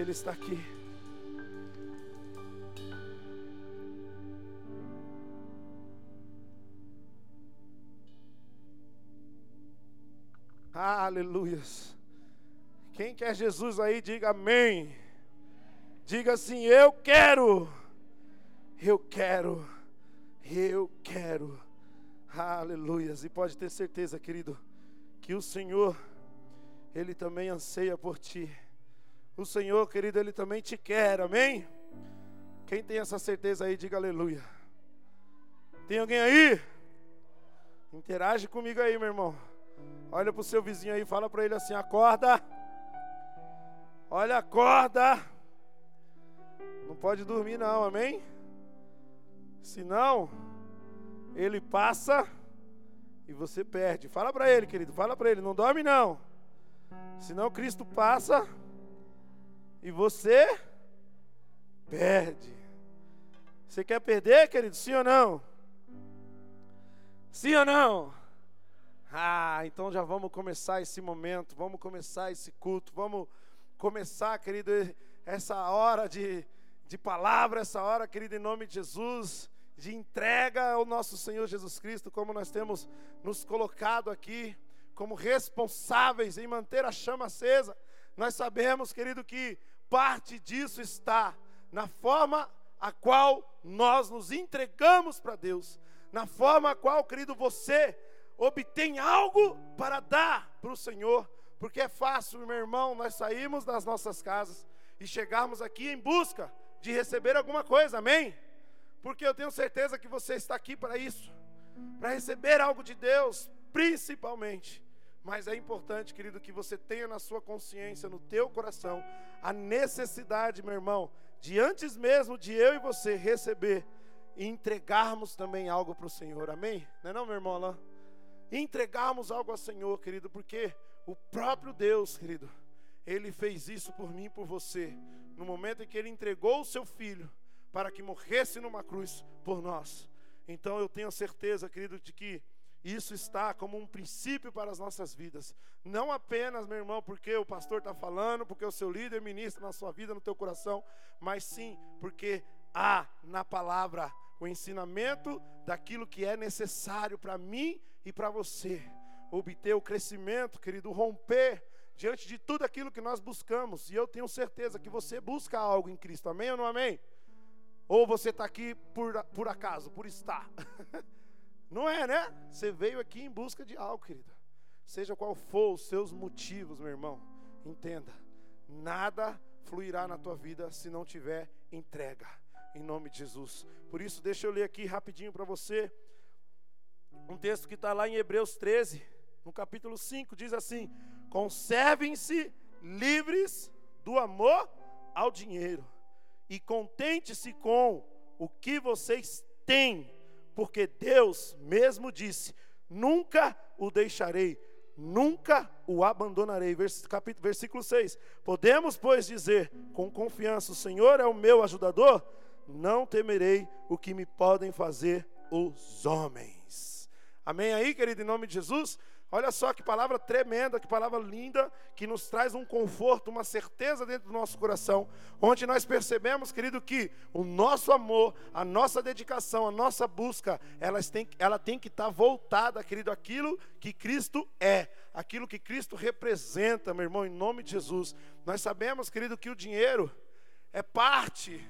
Ele está aqui. Aleluias. Quem quer Jesus aí, diga amém. Diga assim: Eu quero. Eu quero. Eu quero. Aleluias. E pode ter certeza, querido, que o Senhor, Ele também anseia por ti. O Senhor, querido, Ele também te quer. Amém? Quem tem essa certeza aí, diga aleluia. Tem alguém aí? Interage comigo aí, meu irmão. Olha para o seu vizinho aí, fala para ele assim: acorda. Olha, acorda. Não pode dormir, não, amém? Senão, ele passa e você perde. Fala para ele, querido, fala para ele: não dorme, não. Senão, Cristo passa e você perde. Você quer perder, querido? Sim ou não? Sim ou não? Ah, então já vamos começar esse momento, vamos começar esse culto, vamos começar, querido, essa hora de, de palavra, essa hora, querido, em nome de Jesus, de entrega ao nosso Senhor Jesus Cristo, como nós temos nos colocado aqui, como responsáveis em manter a chama acesa. Nós sabemos, querido, que parte disso está na forma a qual nós nos entregamos para Deus, na forma a qual, querido, você obtém algo para dar para o Senhor, porque é fácil, meu irmão, nós sairmos das nossas casas e chegarmos aqui em busca de receber alguma coisa, amém? Porque eu tenho certeza que você está aqui para isso, para receber algo de Deus, principalmente. Mas é importante, querido, que você tenha na sua consciência, no teu coração, a necessidade, meu irmão, de antes mesmo de eu e você receber e entregarmos também algo para o Senhor, amém? Não é não, meu irmão Alain? entregarmos algo ao Senhor, querido, porque o próprio Deus, querido, ele fez isso por mim e por você, no momento em que ele entregou o seu filho para que morresse numa cruz por nós. Então eu tenho certeza, querido, de que isso está como um princípio para as nossas vidas. Não apenas, meu irmão, porque o pastor está falando, porque o seu líder ministra na sua vida, no teu coração, mas sim porque há na palavra o ensinamento daquilo que é necessário para mim e para você obter o crescimento, querido, romper diante de tudo aquilo que nós buscamos. E eu tenho certeza que você busca algo em Cristo, amém ou não amém? Ou você está aqui por, por acaso, por estar? não é, né? Você veio aqui em busca de algo, querido. Seja qual for os seus motivos, meu irmão, entenda: nada fluirá na tua vida se não tiver entrega, em nome de Jesus. Por isso, deixa eu ler aqui rapidinho para você. Um texto que está lá em Hebreus 13, no capítulo 5, diz assim: Conservem-se livres do amor ao dinheiro e contente-se com o que vocês têm, porque Deus mesmo disse: Nunca o deixarei, nunca o abandonarei. Versículo 6. Podemos, pois, dizer com confiança: O Senhor é o meu ajudador, não temerei o que me podem fazer os homens. Amém aí, querido, em nome de Jesus? Olha só que palavra tremenda, que palavra linda, que nos traz um conforto, uma certeza dentro do nosso coração, onde nós percebemos, querido, que o nosso amor, a nossa dedicação, a nossa busca, elas têm, ela tem que estar voltada, querido, aquilo que Cristo é, aquilo que Cristo representa, meu irmão, em nome de Jesus. Nós sabemos, querido, que o dinheiro é parte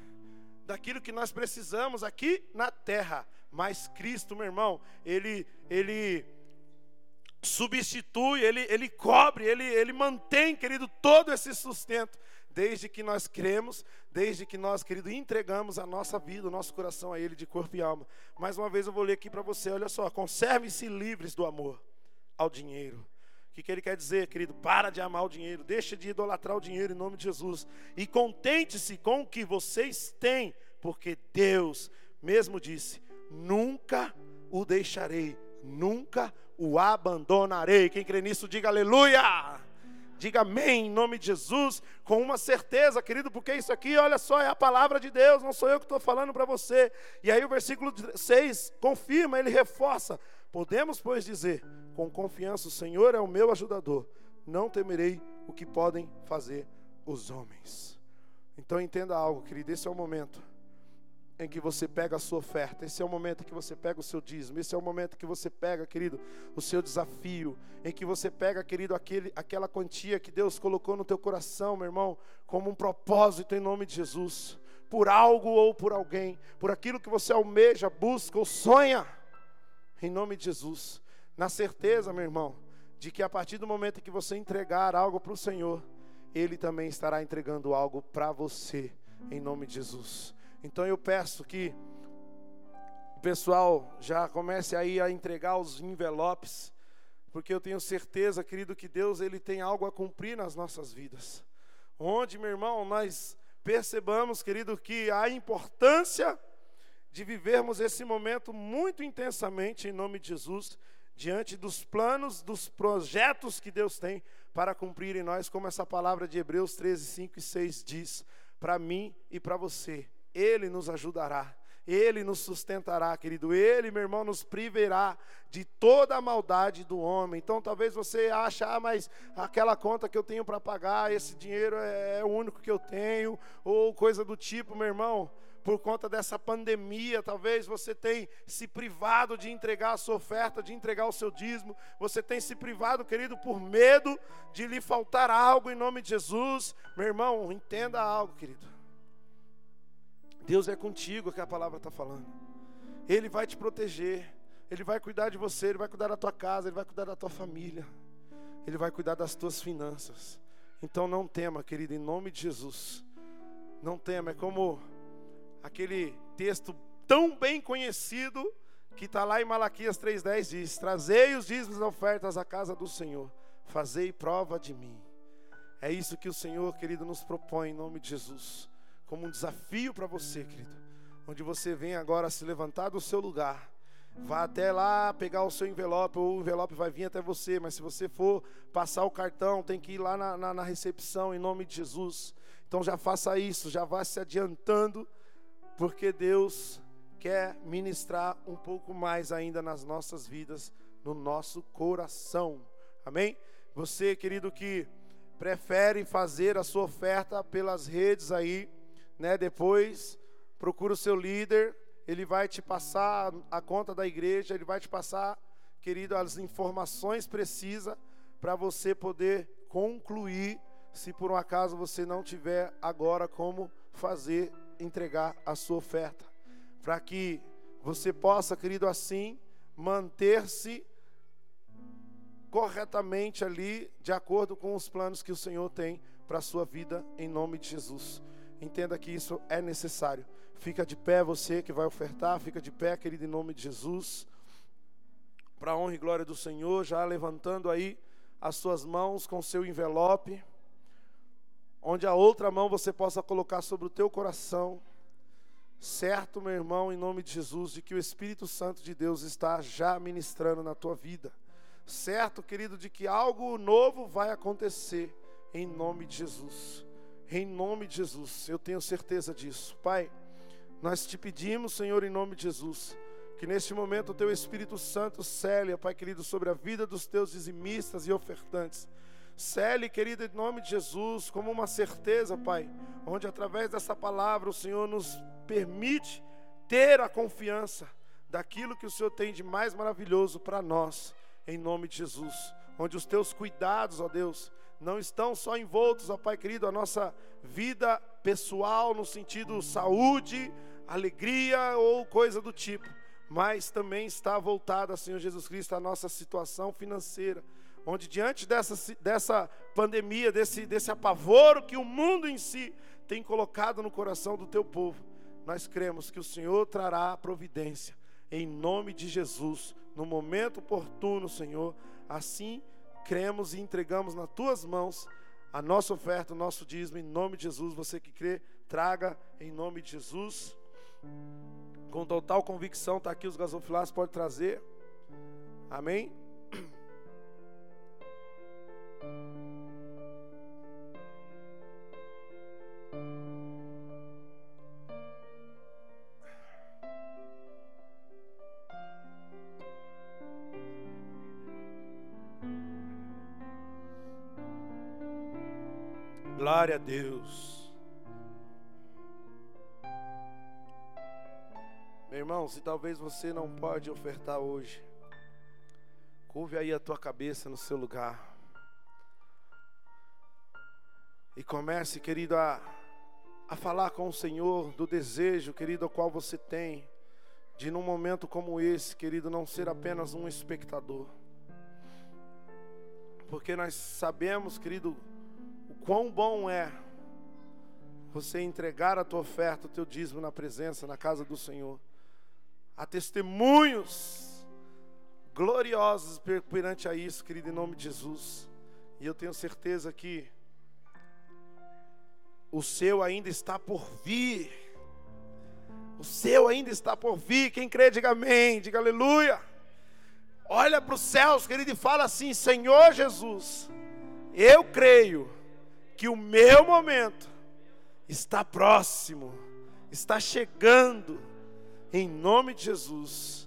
daquilo que nós precisamos aqui na terra mas Cristo, meu irmão, ele, ele substitui, ele, ele cobre, ele, ele mantém, querido, todo esse sustento, desde que nós cremos, desde que nós, querido, entregamos a nossa vida, o nosso coração a Ele de corpo e alma. Mais uma vez eu vou ler aqui para você, olha só, conserve-se livres do amor ao dinheiro. O que, que ele quer dizer, querido? Para de amar o dinheiro, deixa de idolatrar o dinheiro em nome de Jesus. E contente-se com o que vocês têm, porque Deus mesmo disse: nunca o deixarei, nunca o abandonarei. Quem crê nisso, diga aleluia. Diga amém em nome de Jesus, com uma certeza, querido, porque isso aqui, olha só, é a palavra de Deus, não sou eu que estou falando para você. E aí o versículo 6 confirma, ele reforça: Podemos, pois, dizer com confiança: O Senhor é o meu ajudador, não temerei o que podem fazer os homens. Então entenda algo, querido, esse é o momento em que você pega a sua oferta, esse é o momento em que você pega o seu dízimo, esse é o momento que você pega, querido, o seu desafio, em que você pega, querido, aquele, aquela quantia que Deus colocou no teu coração, meu irmão, como um propósito em nome de Jesus, por algo ou por alguém, por aquilo que você almeja, busca ou sonha, em nome de Jesus, na certeza, meu irmão, de que a partir do momento em que você entregar algo para o Senhor, Ele também estará entregando algo para você, em nome de Jesus. Então eu peço que o pessoal já comece aí a entregar os envelopes, porque eu tenho certeza, querido, que Deus ele tem algo a cumprir nas nossas vidas. Onde, meu irmão, nós percebamos, querido, que a importância de vivermos esse momento muito intensamente em nome de Jesus, diante dos planos, dos projetos que Deus tem para cumprir em nós, como essa palavra de Hebreus 13, 5 e 6 diz, para mim e para você. Ele nos ajudará, Ele nos sustentará, querido. Ele, meu irmão, nos priverá de toda a maldade do homem. Então, talvez você ache, ah, mas aquela conta que eu tenho para pagar, esse dinheiro é, é o único que eu tenho, ou coisa do tipo, meu irmão por conta dessa pandemia, talvez você tenha se privado de entregar a sua oferta, de entregar o seu dízimo, você tem se privado, querido, por medo de lhe faltar algo em nome de Jesus. Meu irmão, entenda algo, querido. Deus é contigo que a palavra está falando. Ele vai te proteger. Ele vai cuidar de você. Ele vai cuidar da tua casa. Ele vai cuidar da tua família. Ele vai cuidar das tuas finanças. Então não tema, querido, em nome de Jesus. Não tema. É como aquele texto tão bem conhecido que está lá em Malaquias 3,10 diz: Trazei os dízimos e ofertas à casa do Senhor, fazei prova de mim. É isso que o Senhor, querido, nos propõe em nome de Jesus como um desafio para você, querido. Onde você vem agora se levantar do seu lugar. Vá até lá pegar o seu envelope, ou o envelope vai vir até você, mas se você for passar o cartão, tem que ir lá na, na, na recepção em nome de Jesus. Então já faça isso, já vá se adiantando, porque Deus quer ministrar um pouco mais ainda nas nossas vidas, no nosso coração. Amém? Você, querido, que prefere fazer a sua oferta pelas redes aí, né? Depois procura o seu líder, ele vai te passar a conta da igreja, ele vai te passar, querido, as informações precisas para você poder concluir, se por um acaso você não tiver agora como fazer entregar a sua oferta, para que você possa, querido, assim manter-se corretamente ali, de acordo com os planos que o Senhor tem para a sua vida, em nome de Jesus. Entenda que isso é necessário. Fica de pé você que vai ofertar, fica de pé, querido, em nome de Jesus. Para a honra e glória do Senhor, já levantando aí as suas mãos com seu envelope, onde a outra mão você possa colocar sobre o teu coração. Certo, meu irmão, em nome de Jesus, de que o Espírito Santo de Deus está já ministrando na tua vida. Certo, querido, de que algo novo vai acontecer em nome de Jesus. Em nome de Jesus, eu tenho certeza disso. Pai, nós te pedimos, Senhor, em nome de Jesus, que neste momento o teu Espírito Santo cele, Pai querido, sobre a vida dos teus dizimistas e ofertantes. Cele, querido, em nome de Jesus, como uma certeza, Pai, onde através dessa palavra o Senhor nos permite ter a confiança daquilo que o Senhor tem de mais maravilhoso para nós, em nome de Jesus. Onde os teus cuidados, ó Deus, não estão só envoltos, ó Pai querido, a nossa vida pessoal no sentido saúde, alegria ou coisa do tipo, mas também está voltada, Senhor Jesus Cristo, a nossa situação financeira, onde diante dessa, dessa pandemia, desse, desse apavoro que o mundo em si tem colocado no coração do teu povo, nós cremos que o Senhor trará a providência, em nome de Jesus, no momento oportuno, Senhor, assim cremos e entregamos nas tuas mãos a nossa oferta, o nosso dízimo, em nome de Jesus. Você que crê, traga em nome de Jesus. Com total convicção, está aqui os gasofilados, pode trazer. Amém? Glória a Deus. Meu irmão, se talvez você não pode ofertar hoje, curve aí a tua cabeça no seu lugar. E comece, querido, a, a falar com o Senhor do desejo, querido, ao qual você tem, de num momento como esse, querido, não ser apenas um espectador. Porque nós sabemos, querido, quão bom é você entregar a tua oferta, o teu dízimo na presença, na casa do Senhor. Há testemunhos gloriosos perante a isso, querido, em nome de Jesus. E eu tenho certeza que o seu ainda está por vir. O seu ainda está por vir. Quem crê, diga amém, diga aleluia. Olha para os céus, querido, e fala assim: Senhor Jesus, eu creio que o meu momento está próximo, está chegando em nome de Jesus.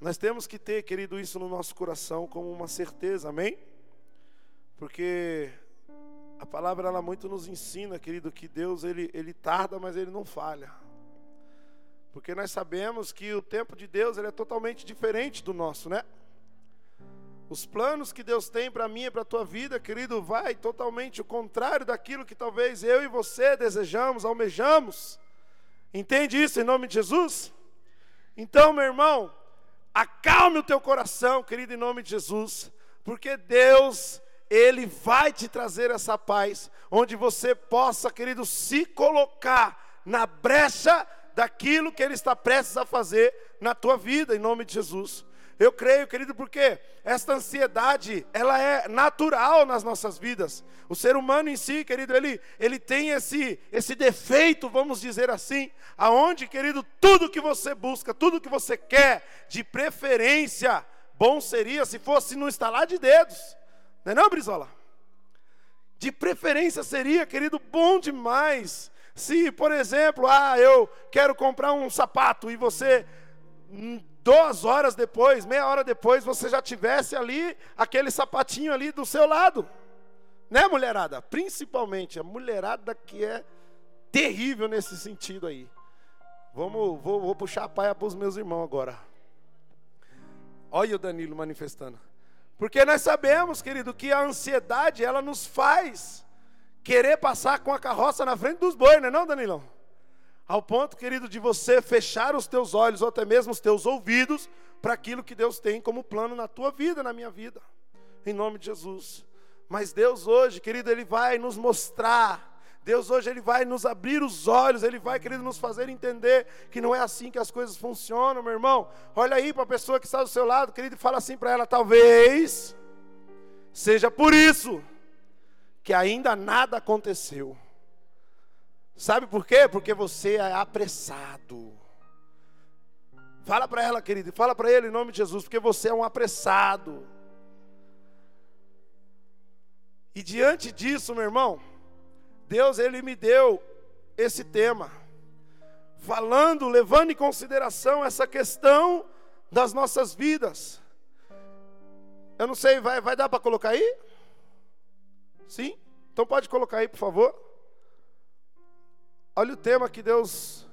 Nós temos que ter, querido, isso no nosso coração como uma certeza, amém? Porque a palavra ela muito nos ensina, querido, que Deus ele, ele tarda, mas ele não falha. Porque nós sabemos que o tempo de Deus ele é totalmente diferente do nosso, né? Os planos que Deus tem para mim e para a tua vida, querido, vai totalmente o contrário daquilo que talvez eu e você desejamos, almejamos. Entende isso em nome de Jesus? Então, meu irmão, acalme o teu coração, querido, em nome de Jesus, porque Deus, Ele vai te trazer essa paz, onde você possa, querido, se colocar na brecha daquilo que Ele está prestes a fazer na tua vida, em nome de Jesus. Eu creio, querido, porque esta ansiedade, ela é natural nas nossas vidas. O ser humano em si, querido, ele, ele tem esse, esse defeito, vamos dizer assim, aonde, querido, tudo que você busca, tudo que você quer, de preferência, bom seria se fosse no estalar de dedos. Não é não, Brizola? De preferência seria, querido, bom demais. Se, por exemplo, ah, eu quero comprar um sapato e você duas horas depois, meia hora depois, você já tivesse ali aquele sapatinho ali do seu lado. Né, mulherada? Principalmente a mulherada que é terrível nesse sentido aí. Vamos, vou, vou puxar a paia para os meus irmãos agora. Olha o Danilo manifestando. Porque nós sabemos, querido, que a ansiedade ela nos faz querer passar com a carroça na frente dos bois, não é não, Danilão? Ao ponto, querido, de você fechar os teus olhos ou até mesmo os teus ouvidos para aquilo que Deus tem como plano na tua vida, na minha vida. Em nome de Jesus. Mas Deus hoje, querido, Ele vai nos mostrar. Deus hoje Ele vai nos abrir os olhos, Ele vai, querido, nos fazer entender que não é assim que as coisas funcionam, meu irmão. Olha aí para a pessoa que está do seu lado, querido, e fala assim para ela: talvez seja por isso que ainda nada aconteceu. Sabe por quê? Porque você é apressado. Fala para ela, querido, fala para ele em nome de Jesus, porque você é um apressado. E diante disso, meu irmão, Deus ele me deu esse tema, falando, levando em consideração essa questão das nossas vidas. Eu não sei, vai, vai dar para colocar aí? Sim? Então pode colocar aí, por favor. Olha o tema que Deus.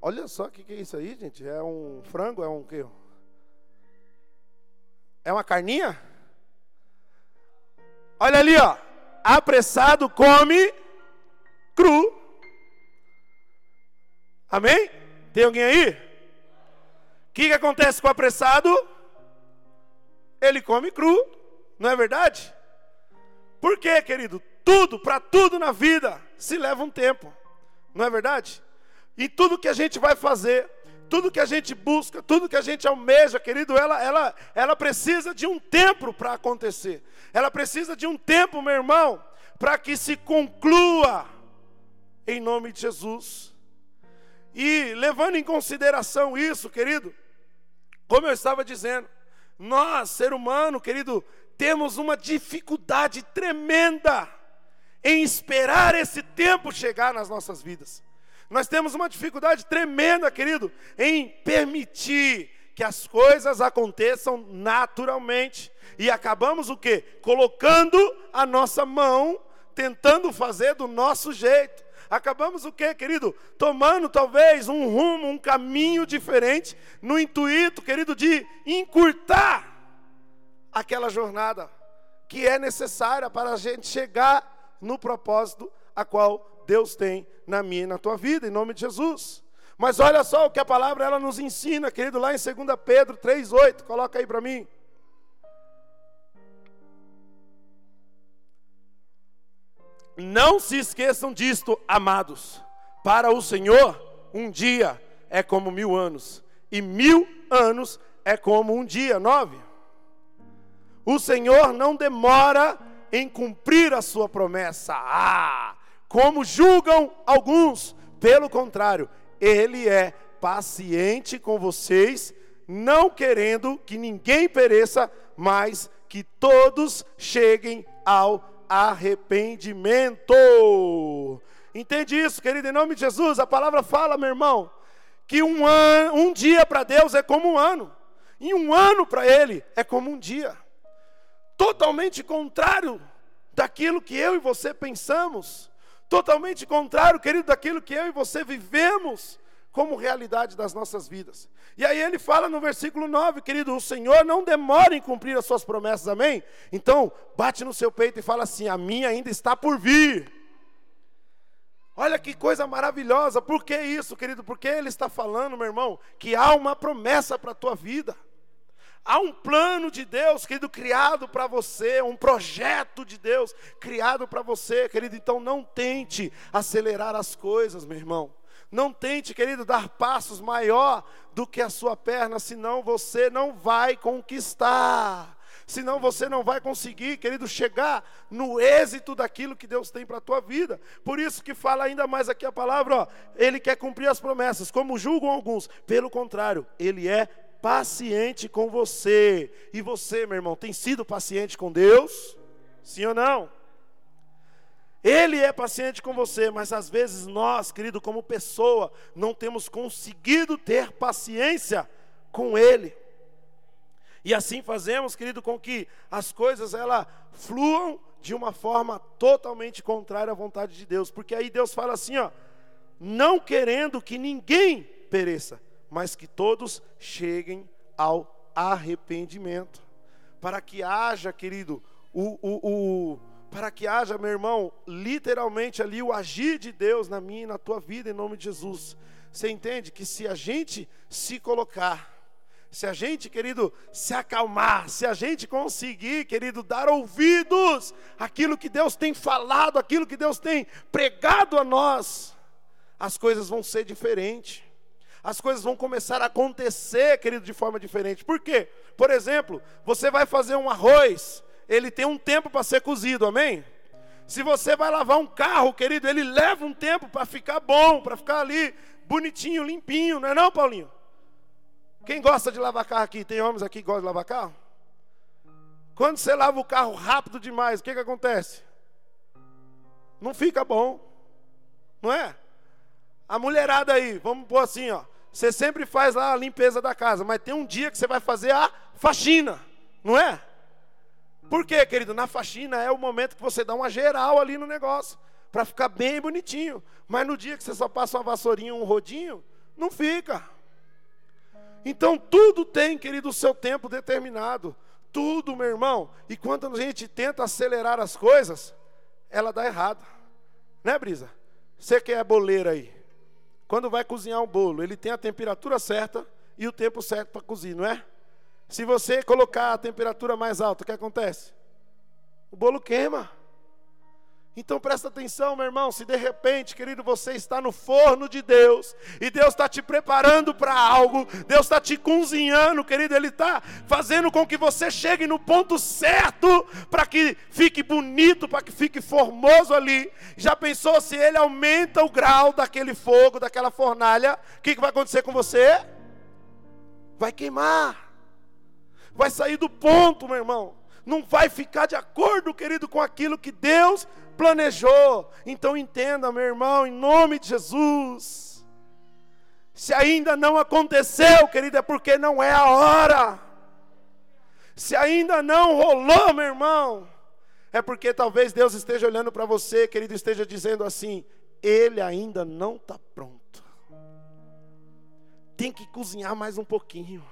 Olha só o que, que é isso aí, gente. É um frango? É um quê? É uma carninha? Olha ali, ó. Apressado come cru. Amém? Tem alguém aí? O que, que acontece com o apressado? Ele come cru, não é verdade? Por quê, querido? Tudo, para tudo na vida, se leva um tempo. Não é verdade? E tudo que a gente vai fazer, tudo que a gente busca, tudo que a gente almeja, querido, ela, ela, ela precisa de um tempo para acontecer. Ela precisa de um tempo, meu irmão, para que se conclua em nome de Jesus. E levando em consideração isso, querido, como eu estava dizendo, nós, ser humano, querido, temos uma dificuldade tremenda em esperar esse tempo chegar nas nossas vidas. Nós temos uma dificuldade tremenda, querido, em permitir que as coisas aconteçam naturalmente. E acabamos o quê? Colocando a nossa mão, tentando fazer do nosso jeito. Acabamos o quê, querido? Tomando talvez um rumo, um caminho diferente, no intuito, querido, de encurtar aquela jornada que é necessária para a gente chegar no propósito a qual Deus tem na minha e na tua vida, em nome de Jesus. Mas olha só o que a palavra ela nos ensina, querido, lá em 2 Pedro 3:8, coloca aí para mim. Não se esqueçam disto, amados. Para o Senhor, um dia é como mil anos, e mil anos é como um dia. Nove. O Senhor não demora em cumprir a sua promessa. Ah, como julgam alguns, pelo contrário, Ele é paciente com vocês, não querendo que ninguém pereça, mas que todos cheguem ao arrependimento. Entende isso, querido? Em nome de Jesus, a palavra fala, meu irmão, que um, um dia para Deus é como um ano, e um ano para Ele é como um dia totalmente contrário daquilo que eu e você pensamos, totalmente contrário, querido, daquilo que eu e você vivemos como realidade das nossas vidas. E aí ele fala no versículo 9, querido, o Senhor não demora em cumprir as suas promessas, amém? Então, bate no seu peito e fala assim: a minha ainda está por vir. Olha que coisa maravilhosa, por que isso, querido? Porque ele está falando, meu irmão, que há uma promessa para a tua vida. Há um plano de Deus, querido, criado para você, um projeto de Deus criado para você, querido. Então não tente acelerar as coisas, meu irmão. Não tente, querido, dar passos maior do que a sua perna, senão você não vai conquistar. Senão você não vai conseguir, querido, chegar no êxito daquilo que Deus tem para a tua vida. Por isso que fala ainda mais aqui a palavra, ó, ele quer cumprir as promessas, como julgam alguns. Pelo contrário, ele é paciente com você. E você, meu irmão, tem sido paciente com Deus? Sim ou não? Ele é paciente com você, mas às vezes nós, querido, como pessoa, não temos conseguido ter paciência com Ele. E assim fazemos, querido, com que as coisas ela fluam de uma forma totalmente contrária à vontade de Deus, porque aí Deus fala assim, ó, não querendo que ninguém pereça, mas que todos cheguem ao arrependimento. Para que haja, querido, o, o, o, para que haja, meu irmão, literalmente ali o agir de Deus na minha e na tua vida, em nome de Jesus. Você entende que se a gente se colocar, se a gente, querido, se acalmar, se a gente conseguir, querido, dar ouvidos àquilo que Deus tem falado, aquilo que Deus tem pregado a nós, as coisas vão ser diferentes as coisas vão começar a acontecer, querido, de forma diferente. Por quê? Por exemplo, você vai fazer um arroz, ele tem um tempo para ser cozido, amém? Se você vai lavar um carro, querido, ele leva um tempo para ficar bom, para ficar ali bonitinho, limpinho, não é não, Paulinho? Quem gosta de lavar carro aqui? Tem homens aqui que gostam de lavar carro? Quando você lava o carro rápido demais, o que, que acontece? Não fica bom, não é? A mulherada aí, vamos pôr assim, ó. Você sempre faz lá a limpeza da casa, mas tem um dia que você vai fazer a faxina, não é? Por quê, querido? Na faxina é o momento que você dá uma geral ali no negócio, para ficar bem bonitinho. Mas no dia que você só passa uma vassourinha, um rodinho, não fica. Então tudo tem, querido, o seu tempo determinado. Tudo, meu irmão. E quando a gente tenta acelerar as coisas, ela dá errado. Né, Brisa? Você que é boleira aí. Quando vai cozinhar um bolo, ele tem a temperatura certa e o tempo certo para cozinhar, não é? Se você colocar a temperatura mais alta, o que acontece? O bolo queima. Então presta atenção, meu irmão. Se de repente, querido, você está no forno de Deus e Deus está te preparando para algo, Deus está te cozinhando, querido, Ele está fazendo com que você chegue no ponto certo para que fique bonito, para que fique formoso ali. Já pensou se Ele aumenta o grau daquele fogo, daquela fornalha? O que, que vai acontecer com você? Vai queimar, vai sair do ponto, meu irmão. Não vai ficar de acordo, querido, com aquilo que Deus planejou. Então entenda, meu irmão, em nome de Jesus. Se ainda não aconteceu, querido, é porque não é a hora. Se ainda não rolou, meu irmão, é porque talvez Deus esteja olhando para você, querido, esteja dizendo assim: ele ainda não está pronto. Tem que cozinhar mais um pouquinho.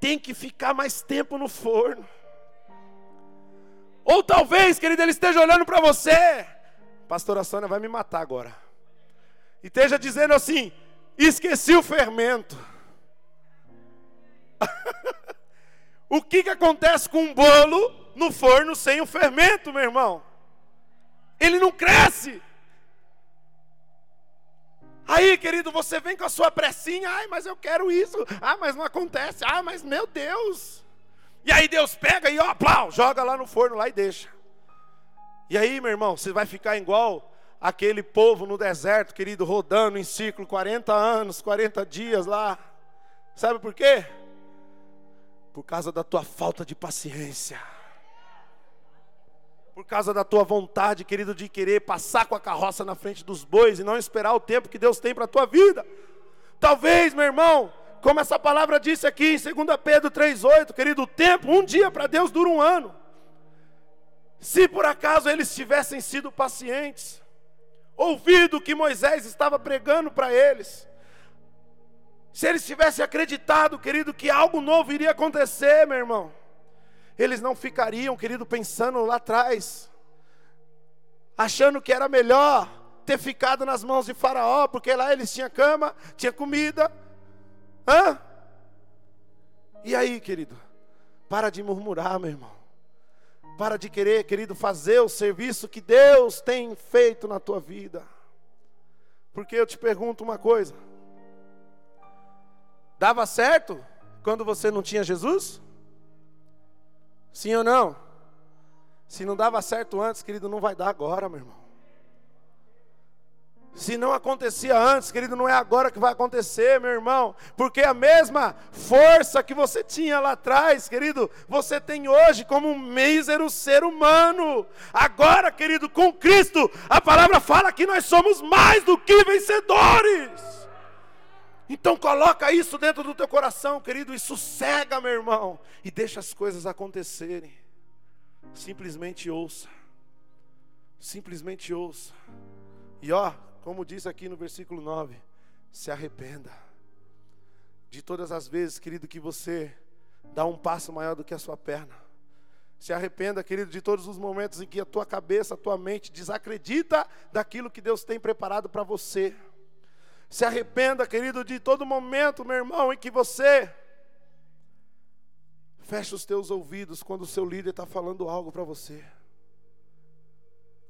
Tem que ficar mais tempo no forno. Ou talvez, querido, ele esteja olhando para você. Pastora Sônia vai me matar agora. E esteja dizendo assim: esqueci o fermento. o que, que acontece com um bolo no forno sem o fermento, meu irmão? Ele não cresce. Aí, querido, você vem com a sua pressinha, ai, mas eu quero isso, ah, mas não acontece, ah, mas meu Deus. E aí Deus pega e ó, plau, joga lá no forno lá e deixa. E aí, meu irmão, você vai ficar igual aquele povo no deserto, querido, rodando em ciclo 40 anos, 40 dias lá. Sabe por quê? Por causa da tua falta de paciência por causa da tua vontade, querido, de querer passar com a carroça na frente dos bois e não esperar o tempo que Deus tem para a tua vida. Talvez, meu irmão, como essa palavra disse aqui em 2 Pedro 3,8, querido, o tempo, um dia para Deus dura um ano. Se por acaso eles tivessem sido pacientes, ouvido o que Moisés estava pregando para eles, se eles tivessem acreditado, querido, que algo novo iria acontecer, meu irmão, eles não ficariam, querido, pensando lá atrás, achando que era melhor ter ficado nas mãos de Faraó, porque lá eles tinham cama, tinha comida. Hã? E aí, querido? Para de murmurar, meu irmão. Para de querer, querido, fazer o serviço que Deus tem feito na tua vida. Porque eu te pergunto uma coisa: dava certo quando você não tinha Jesus? Sim ou não? Se não dava certo antes, querido, não vai dar agora, meu irmão. Se não acontecia antes, querido, não é agora que vai acontecer, meu irmão, porque a mesma força que você tinha lá atrás, querido, você tem hoje como um mísero ser humano. Agora, querido, com Cristo, a palavra fala que nós somos mais do que vencedores. Então coloca isso dentro do teu coração, querido, e sossega, meu irmão, e deixa as coisas acontecerem. Simplesmente ouça. Simplesmente ouça. E ó, como diz aqui no versículo 9, se arrependa de todas as vezes, querido, que você dá um passo maior do que a sua perna. Se arrependa, querido, de todos os momentos em que a tua cabeça, a tua mente desacredita daquilo que Deus tem preparado para você. Se arrependa, querido, de todo momento, meu irmão, em que você fecha os teus ouvidos quando o seu líder está falando algo para você.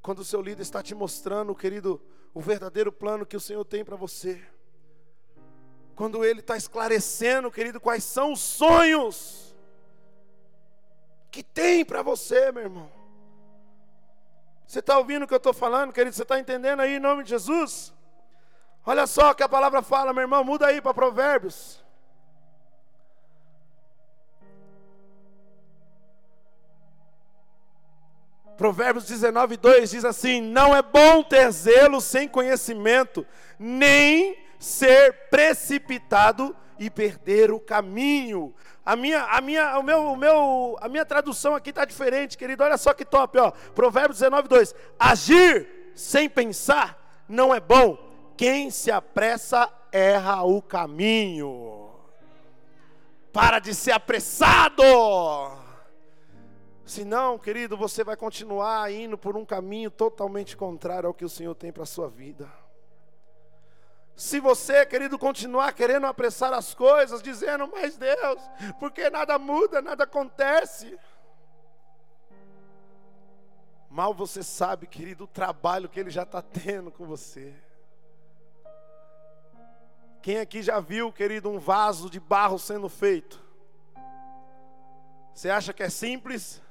Quando o seu líder está te mostrando, querido, o verdadeiro plano que o Senhor tem para você. Quando ele está esclarecendo, querido, quais são os sonhos que tem para você, meu irmão. Você está ouvindo o que eu estou falando, querido? Você está entendendo aí em nome de Jesus? Olha só o que a palavra fala, meu irmão, muda aí para Provérbios. Provérbios 19, 2 diz assim: Não é bom ter zelo sem conhecimento, nem ser precipitado e perder o caminho. A minha, a minha, o meu, o meu, a minha tradução aqui está diferente, querido. Olha só que top, ó. Provérbios 19, 2: Agir sem pensar não é bom, quem se apressa erra o caminho. Para de ser apressado. Senão, querido, você vai continuar indo por um caminho totalmente contrário ao que o Senhor tem para a sua vida. Se você, querido, continuar querendo apressar as coisas, dizendo, mas Deus, porque nada muda, nada acontece. Mal você sabe, querido, o trabalho que Ele já está tendo com você. Quem aqui já viu, querido, um vaso de barro sendo feito? Você acha que é simples?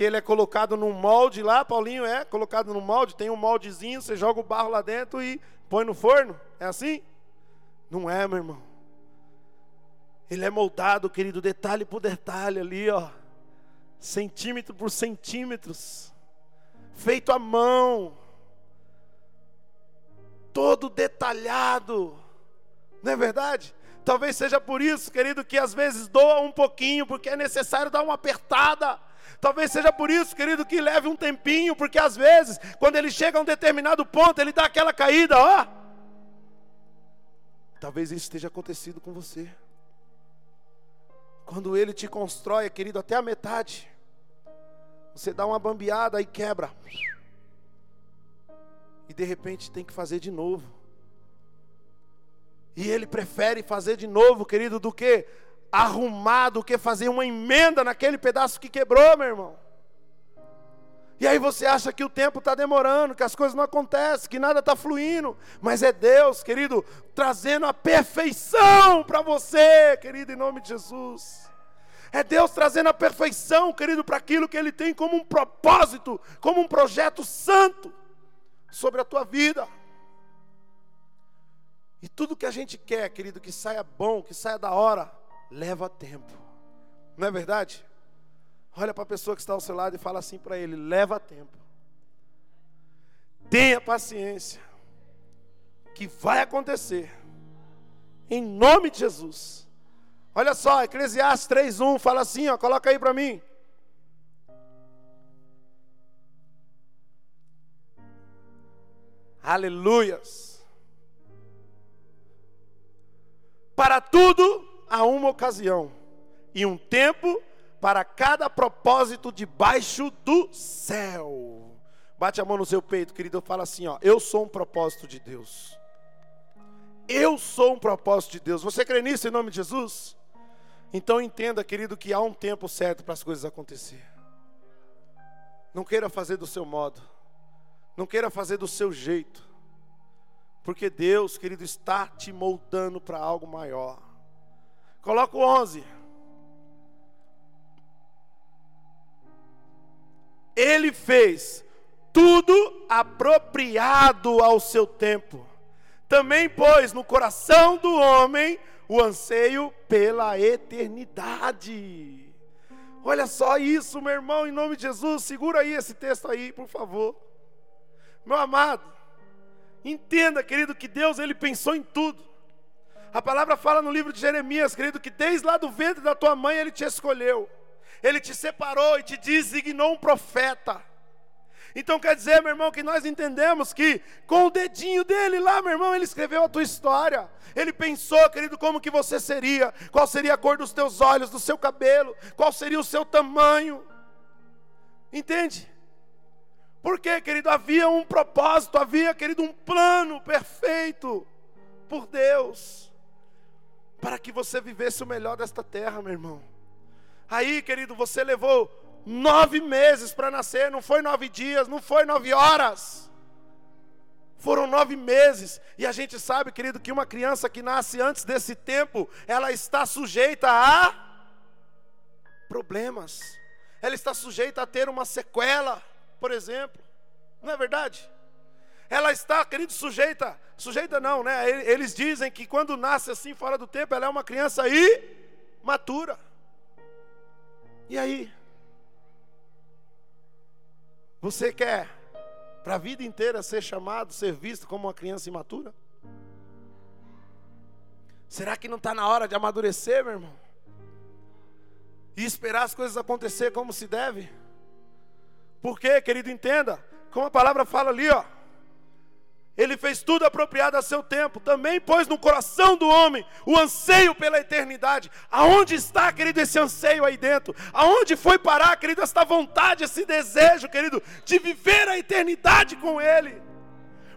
Que ele é colocado num molde lá, Paulinho é colocado num molde, tem um moldezinho, você joga o barro lá dentro e põe no forno? É assim? Não é, meu irmão. Ele é moldado, querido, detalhe por detalhe ali, ó. Centímetro por centímetros. Feito à mão. Todo detalhado não é verdade? Talvez seja por isso, querido, que às vezes doa um pouquinho, porque é necessário dar uma apertada. Talvez seja por isso, querido, que leve um tempinho, porque às vezes, quando ele chega a um determinado ponto, ele dá aquela caída, ó. Talvez isso esteja acontecido com você. Quando ele te constrói, querido, até a metade, você dá uma bambeada e quebra. E de repente tem que fazer de novo. E ele prefere fazer de novo, querido, do que arrumar, do que fazer uma emenda naquele pedaço que quebrou, meu irmão. E aí você acha que o tempo está demorando, que as coisas não acontecem, que nada está fluindo. Mas é Deus, querido, trazendo a perfeição para você, querido, em nome de Jesus. É Deus trazendo a perfeição, querido, para aquilo que Ele tem como um propósito, como um projeto santo sobre a tua vida. E tudo que a gente quer, querido, que saia bom, que saia da hora, leva tempo. Não é verdade? Olha para a pessoa que está ao seu lado e fala assim para ele: leva tempo. Tenha paciência, que vai acontecer. Em nome de Jesus. Olha só, Eclesiastes 3:1 fala assim, ó, coloca aí para mim. Aleluias. Para tudo há uma ocasião e um tempo para cada propósito debaixo do céu. Bate a mão no seu peito, querido, fala assim, ó, eu sou um propósito de Deus. Eu sou um propósito de Deus. Você crê nisso em nome de Jesus? Então entenda, querido, que há um tempo certo para as coisas acontecer. Não queira fazer do seu modo. Não queira fazer do seu jeito. Porque Deus, querido, está te moldando para algo maior. Coloca o 11. Ele fez tudo apropriado ao seu tempo. Também pôs no coração do homem o anseio pela eternidade. Olha só isso, meu irmão, em nome de Jesus, segura aí esse texto aí, por favor. Meu amado, entenda, querido, que Deus ele pensou em tudo. A palavra fala no livro de Jeremias, querido, que desde lá do ventre da tua mãe ele te escolheu. Ele te separou e te designou um profeta. Então quer dizer, meu irmão, que nós entendemos que com o dedinho dele lá, meu irmão, ele escreveu a tua história. Ele pensou, querido, como que você seria, qual seria a cor dos teus olhos, do seu cabelo, qual seria o seu tamanho. Entende? Porque, querido, havia um propósito, havia, querido, um plano perfeito por Deus para que você vivesse o melhor desta terra, meu irmão. Aí, querido, você levou nove meses para nascer, não foi nove dias, não foi nove horas. Foram nove meses, e a gente sabe, querido, que uma criança que nasce antes desse tempo, ela está sujeita a problemas, ela está sujeita a ter uma sequela, por exemplo, não é verdade? Ela está, querido, sujeita, sujeita não, né? Eles dizem que quando nasce assim fora do tempo, ela é uma criança imatura. E aí? Você quer para a vida inteira ser chamado, ser visto como uma criança imatura? Será que não está na hora de amadurecer, meu irmão? E esperar as coisas acontecer como se deve? Porque, querido, entenda, como a palavra fala ali, ó. Ele fez tudo apropriado a seu tempo. Também pôs no coração do homem o anseio pela eternidade. Aonde está, querido, esse anseio aí dentro? Aonde foi parar, querido, esta vontade, esse desejo, querido, de viver a eternidade com Ele?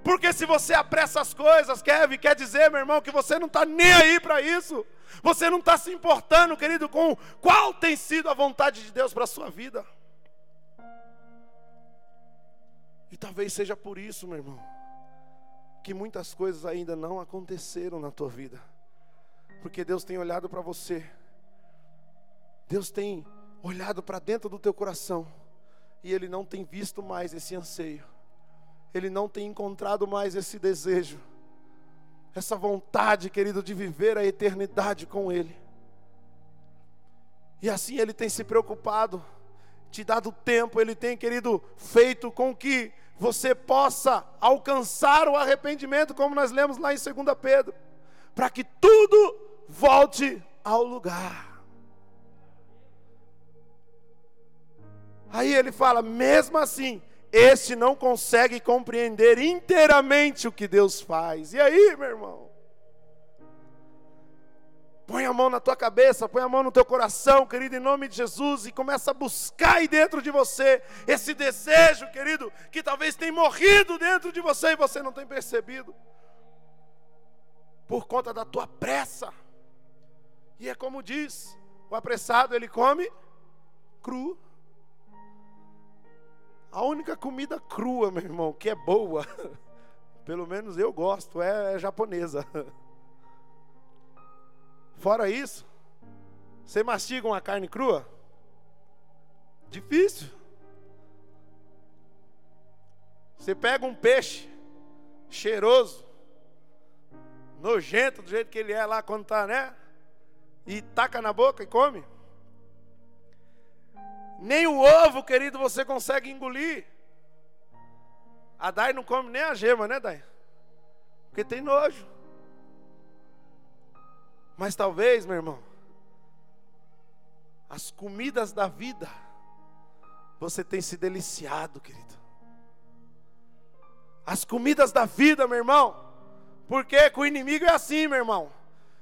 Porque se você apressa as coisas, Kevin, quer dizer, meu irmão, que você não está nem aí para isso. Você não está se importando, querido, com qual tem sido a vontade de Deus para a sua vida. E talvez seja por isso, meu irmão que muitas coisas ainda não aconteceram na tua vida. Porque Deus tem olhado para você. Deus tem olhado para dentro do teu coração e ele não tem visto mais esse anseio. Ele não tem encontrado mais esse desejo. Essa vontade, querido, de viver a eternidade com ele. E assim ele tem se preocupado, te dado tempo, ele tem, querido, feito com que você possa alcançar o arrependimento, como nós lemos lá em 2 Pedro, para que tudo volte ao lugar. Aí ele fala: mesmo assim, este não consegue compreender inteiramente o que Deus faz. E aí, meu irmão? Põe a mão na tua cabeça, põe a mão no teu coração, querido, em nome de Jesus, e começa a buscar aí dentro de você esse desejo, querido, que talvez tenha morrido dentro de você e você não tem percebido, por conta da tua pressa. E é como diz: o apressado ele come cru. A única comida crua, meu irmão, que é boa, pelo menos eu gosto, é, é japonesa. Fora isso, você mastiga uma carne crua? Difícil. Você pega um peixe cheiroso, nojento do jeito que ele é lá quando está, né? E taca na boca e come. Nem o ovo, querido, você consegue engolir. A Dai não come nem a gema, né, Dai? Porque tem nojo. Mas talvez, meu irmão, as comidas da vida, você tem se deliciado, querido. As comidas da vida, meu irmão, porque com o inimigo é assim, meu irmão.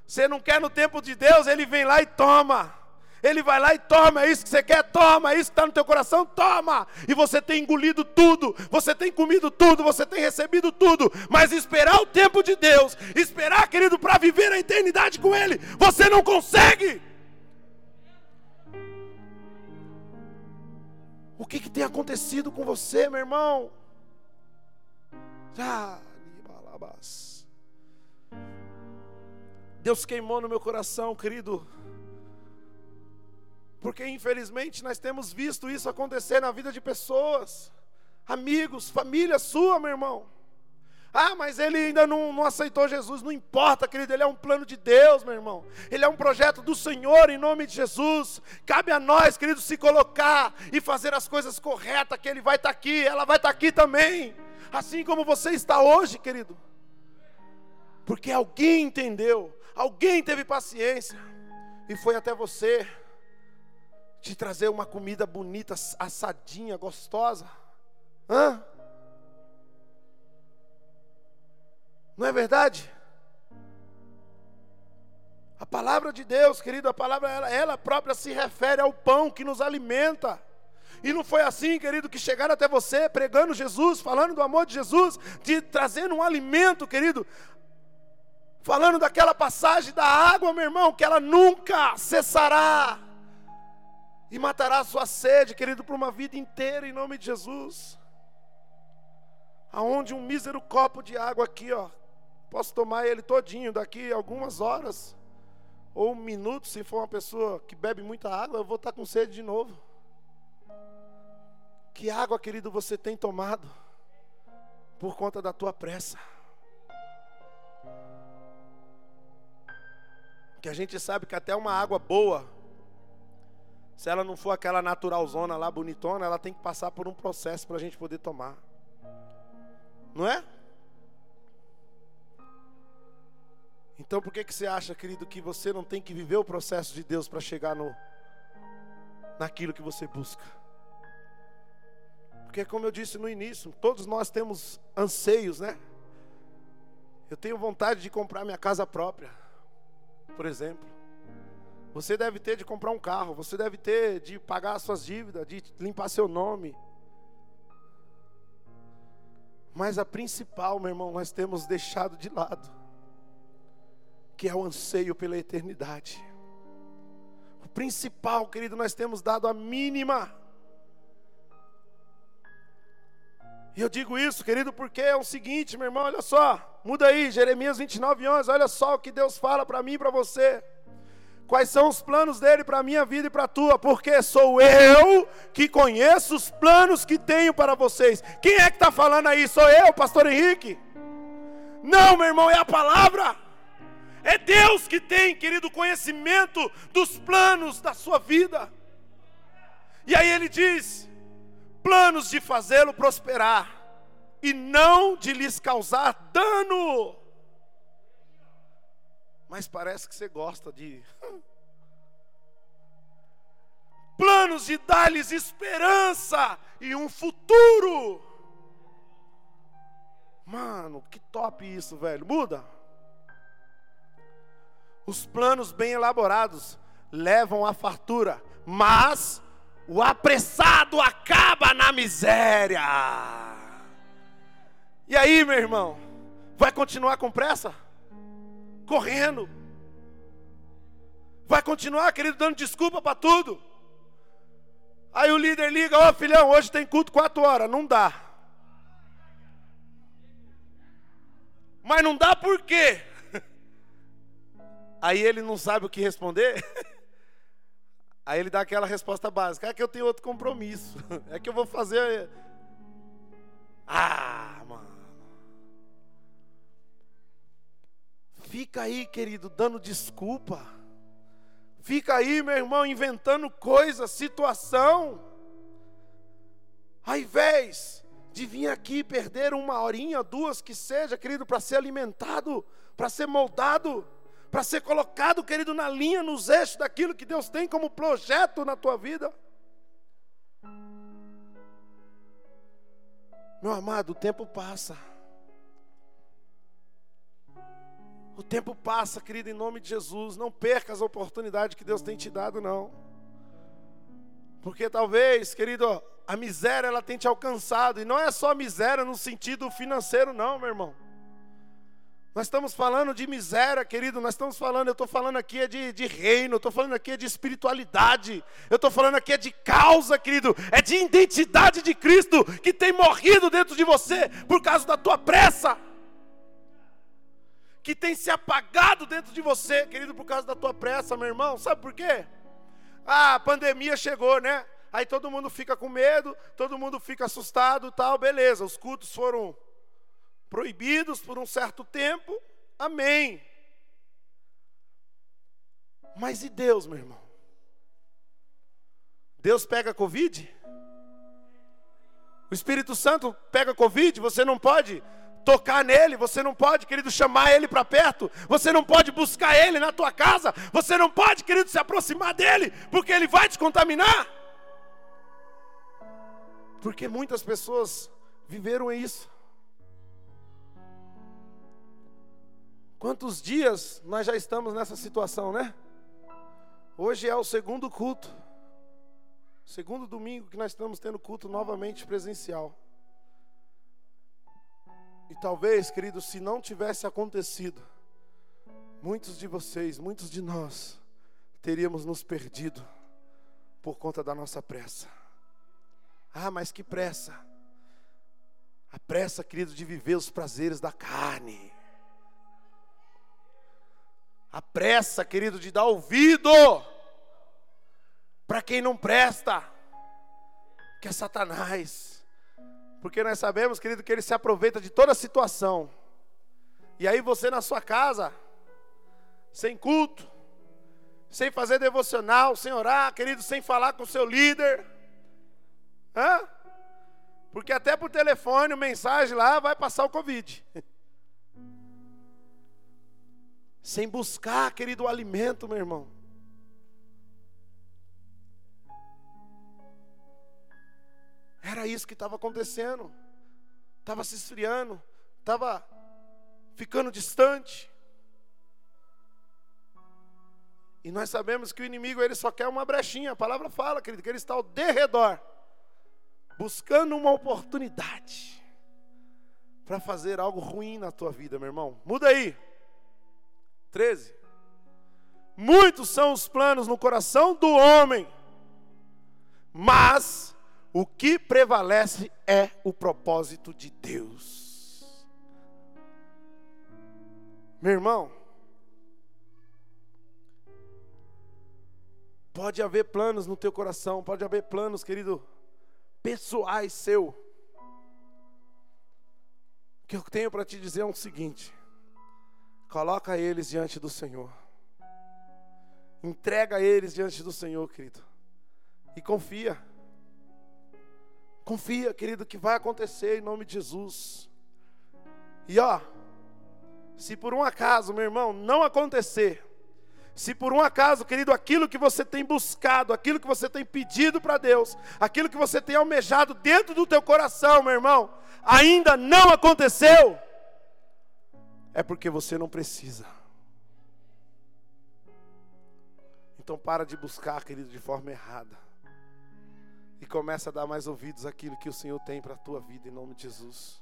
Você não quer no tempo de Deus, ele vem lá e toma. Ele vai lá e toma, é isso que você quer, toma, é isso que está no teu coração, toma. E você tem engolido tudo, você tem comido tudo, você tem recebido tudo. Mas esperar o tempo de Deus, esperar, querido, para viver a eternidade com Ele, você não consegue. O que, que tem acontecido com você, meu irmão? Ah, Deus queimou no meu coração, querido porque infelizmente nós temos visto isso acontecer na vida de pessoas, amigos, família sua, meu irmão. Ah, mas ele ainda não, não, aceitou Jesus. Não importa, querido, ele é um plano de Deus, meu irmão. Ele é um projeto do Senhor em nome de Jesus. Cabe a nós, querido, se colocar e fazer as coisas corretas, que ele vai estar aqui, ela vai estar aqui também. Assim como você está hoje, querido. Porque alguém entendeu, alguém teve paciência e foi até você te trazer uma comida bonita, assadinha, gostosa. Hã? Não é verdade? A palavra de Deus, querido, a palavra ela, ela própria se refere ao pão que nos alimenta. E não foi assim, querido, que chegaram até você pregando Jesus, falando do amor de Jesus, de trazendo um alimento, querido, falando daquela passagem da água, meu irmão, que ela nunca cessará e matará a sua sede, querido, por uma vida inteira, em nome de Jesus. Aonde um mísero copo de água aqui, ó, posso tomar ele todinho daqui algumas horas, ou um minuto, se for uma pessoa que bebe muita água, eu vou estar com sede de novo. Que água, querido, você tem tomado por conta da tua pressa? Que a gente sabe que até uma água boa, se ela não for aquela naturalzona lá, bonitona, ela tem que passar por um processo para a gente poder tomar. Não é? Então por que, que você acha, querido, que você não tem que viver o processo de Deus para chegar no naquilo que você busca? Porque como eu disse no início, todos nós temos anseios, né? Eu tenho vontade de comprar minha casa própria, por exemplo. Você deve ter de comprar um carro, você deve ter de pagar suas dívidas, de limpar seu nome. Mas a principal, meu irmão, nós temos deixado de lado, que é o anseio pela eternidade. O principal, querido, nós temos dado a mínima. E eu digo isso, querido, porque é o seguinte, meu irmão, olha só, muda aí, Jeremias 29, 11, olha só o que Deus fala para mim e para você. Quais são os planos dele para a minha vida e para a tua? Porque sou eu que conheço os planos que tenho para vocês. Quem é que está falando aí? Sou eu, Pastor Henrique? Não, meu irmão, é a palavra. É Deus que tem, querido, conhecimento dos planos da sua vida. E aí ele diz: planos de fazê-lo prosperar e não de lhes causar dano. Mas parece que você gosta de planos de dar-lhes esperança e um futuro. Mano, que top isso, velho. Muda. Os planos bem elaborados levam à fartura, mas o apressado acaba na miséria. E aí, meu irmão, vai continuar com pressa? Correndo? Vai continuar, querido, dando desculpa para tudo? Aí o líder liga: Ó oh, filhão, hoje tem culto quatro horas. Não dá. Mas não dá por quê? Aí ele não sabe o que responder. Aí ele dá aquela resposta básica: é que eu tenho outro compromisso. É que eu vou fazer. Ah, Fica aí, querido, dando desculpa. Fica aí, meu irmão, inventando coisa, situação. Ao invés de vir aqui perder uma horinha, duas que seja, querido, para ser alimentado, para ser moldado para ser colocado, querido, na linha, nos eixos daquilo que Deus tem como projeto na tua vida. Meu amado, o tempo passa. O tempo passa, querido, em nome de Jesus. Não perca as oportunidades que Deus tem te dado, não. Porque talvez, querido, a miséria ela tem te alcançado. E não é só miséria no sentido financeiro, não, meu irmão. Nós estamos falando de miséria, querido. Nós estamos falando, eu estou falando aqui é de, de reino, eu estou falando aqui é de espiritualidade, eu estou falando aqui é de causa, querido. É de identidade de Cristo que tem morrido dentro de você por causa da tua pressa, que tem se apagado dentro de você, querido, por causa da tua pressa, meu irmão. Sabe por quê? Ah, a pandemia chegou, né? Aí todo mundo fica com medo, todo mundo fica assustado, tal, beleza. Os cultos foram proibidos por um certo tempo, amém. Mas e Deus, meu irmão? Deus pega Covid? O Espírito Santo pega Covid? Você não pode tocar nele, você não pode, querido, chamar ele para perto, você não pode buscar ele na tua casa, você não pode, querido, se aproximar dele, porque ele vai te contaminar. Porque muitas pessoas viveram isso. Quantos dias nós já estamos nessa situação, né? Hoje é o segundo culto. Segundo domingo que nós estamos tendo culto novamente presencial. E talvez, querido, se não tivesse acontecido, muitos de vocês, muitos de nós, teríamos nos perdido por conta da nossa pressa. Ah, mas que pressa! A pressa, querido, de viver os prazeres da carne a pressa, querido, de dar ouvido para quem não presta, que é Satanás. Porque nós sabemos, querido, que ele se aproveita de toda a situação. E aí você na sua casa, sem culto, sem fazer devocional, sem orar, querido, sem falar com o seu líder. Hã? Porque até por telefone, mensagem lá, vai passar o Covid. sem buscar, querido, o alimento, meu irmão. Era isso que estava acontecendo. Estava se esfriando, estava ficando distante. E nós sabemos que o inimigo ele só quer uma brechinha. A palavra fala, querido, que ele está ao derredor, buscando uma oportunidade para fazer algo ruim na tua vida, meu irmão. Muda aí. 13. Muitos são os planos no coração do homem, mas o que prevalece é o propósito de Deus. Meu irmão, pode haver planos no teu coração, pode haver planos, querido, pessoais seu. O que eu tenho para te dizer é o seguinte: Coloca eles diante do Senhor. Entrega eles diante do Senhor, querido. E confia. Confia, querido, que vai acontecer em nome de Jesus. E ó, se por um acaso, meu irmão, não acontecer, Se por um acaso, querido, aquilo que você tem buscado, aquilo que você tem pedido para Deus, aquilo que você tem almejado dentro do teu coração, meu irmão, ainda não aconteceu, é porque você não precisa. Então para de buscar, querido, de forma errada. Começa a dar mais ouvidos àquilo que o Senhor tem para a tua vida, em nome de Jesus.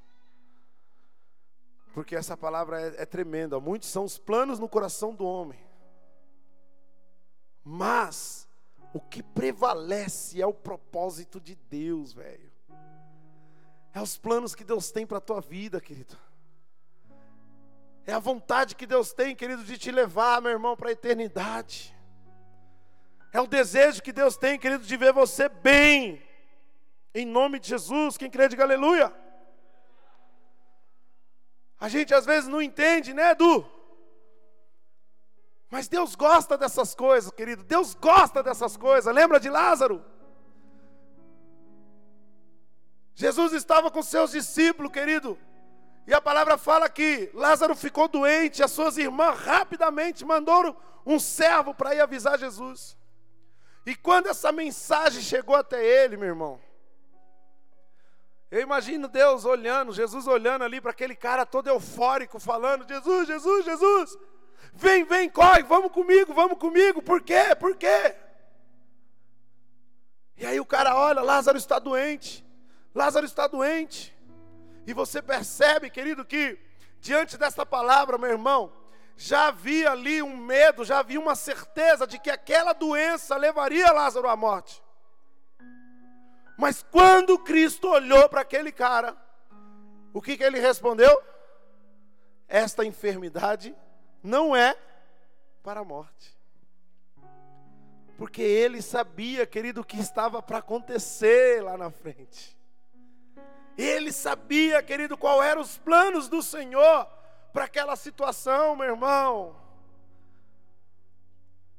Porque essa palavra é, é tremenda. Muitos são os planos no coração do homem. Mas o que prevalece é o propósito de Deus, velho. É os planos que Deus tem para a tua vida, querido. É a vontade que Deus tem, querido, de te levar, meu irmão, para a eternidade. É o desejo que Deus tem, querido, de ver você bem. Em nome de Jesus, quem crê, diga aleluia. A gente às vezes não entende, né, Edu? Mas Deus gosta dessas coisas, querido. Deus gosta dessas coisas. Lembra de Lázaro? Jesus estava com seus discípulos, querido. E a palavra fala que Lázaro ficou doente, as suas irmãs rapidamente mandaram um servo para ir avisar Jesus. E quando essa mensagem chegou até ele, meu irmão, eu imagino Deus olhando, Jesus olhando ali para aquele cara todo eufórico, falando: Jesus, Jesus, Jesus, vem, vem, corre, vamos comigo, vamos comigo, por quê? Por quê? E aí o cara olha: Lázaro está doente, Lázaro está doente. E você percebe, querido, que diante dessa palavra, meu irmão, já havia ali um medo, já havia uma certeza de que aquela doença levaria Lázaro à morte. Mas quando Cristo olhou para aquele cara, o que, que ele respondeu? Esta enfermidade não é para a morte. Porque ele sabia, querido, o que estava para acontecer lá na frente. Ele sabia, querido, qual eram os planos do Senhor para aquela situação, meu irmão.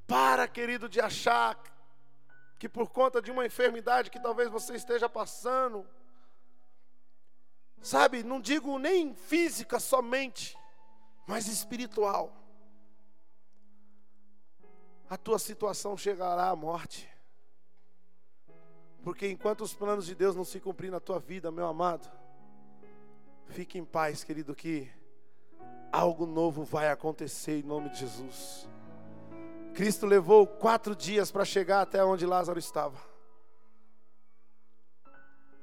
Para, querido, de achar que por conta de uma enfermidade que talvez você esteja passando, sabe, não digo nem física somente, mas espiritual, a tua situação chegará à morte. Porque enquanto os planos de Deus não se cumprirem na tua vida, meu amado, fique em paz, querido, que algo novo vai acontecer em nome de Jesus. Cristo levou quatro dias para chegar até onde Lázaro estava.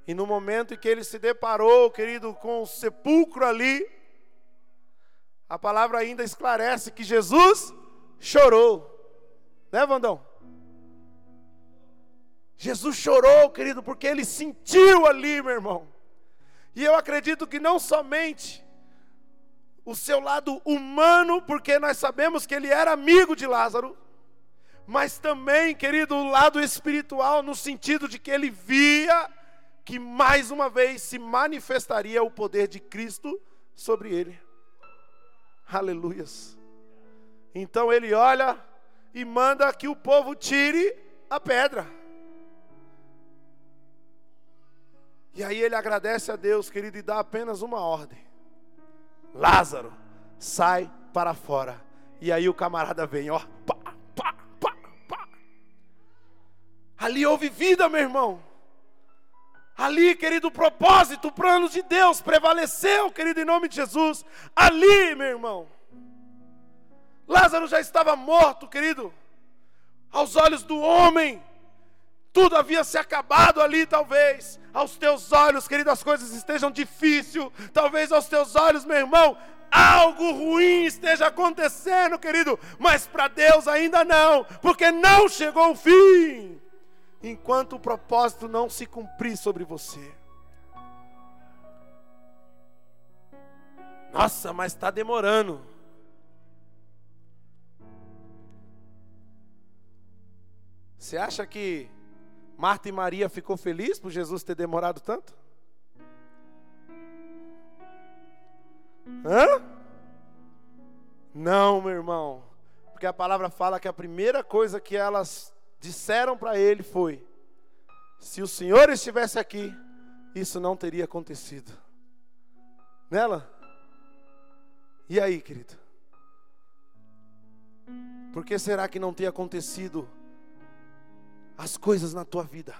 E no momento em que ele se deparou, querido, com o sepulcro ali, a palavra ainda esclarece que Jesus chorou. Né, Vandão? Jesus chorou, querido, porque ele sentiu ali, meu irmão. E eu acredito que não somente o seu lado humano, porque nós sabemos que ele era amigo de Lázaro, mas também, querido, o lado espiritual, no sentido de que ele via que mais uma vez se manifestaria o poder de Cristo sobre ele. Aleluias. Então ele olha e manda que o povo tire a pedra. E aí ele agradece a Deus, querido, e dá apenas uma ordem: Lázaro, sai para fora. E aí o camarada vem, ó, pá, pá, pá, pá. Ali houve vida, meu irmão. Ali, querido, o propósito, o plano de Deus prevaleceu, querido, em nome de Jesus. Ali, meu irmão. Lázaro já estava morto, querido, aos olhos do homem tudo havia se acabado ali, talvez. Aos teus olhos, querido, as coisas estejam difíceis. Talvez aos teus olhos, meu irmão, algo ruim esteja acontecendo, querido. Mas para Deus ainda não, porque não chegou o fim. Enquanto o propósito não se cumprir sobre você. Nossa, mas está demorando. Você acha que Marta e Maria ficou feliz por Jesus ter demorado tanto? Hã? Não, meu irmão. Porque a palavra fala que a primeira coisa que elas disseram para ele foi: se o Senhor estivesse aqui, isso não teria acontecido. Nela? E aí, querido? Por que será que não tem acontecido as coisas na tua vida?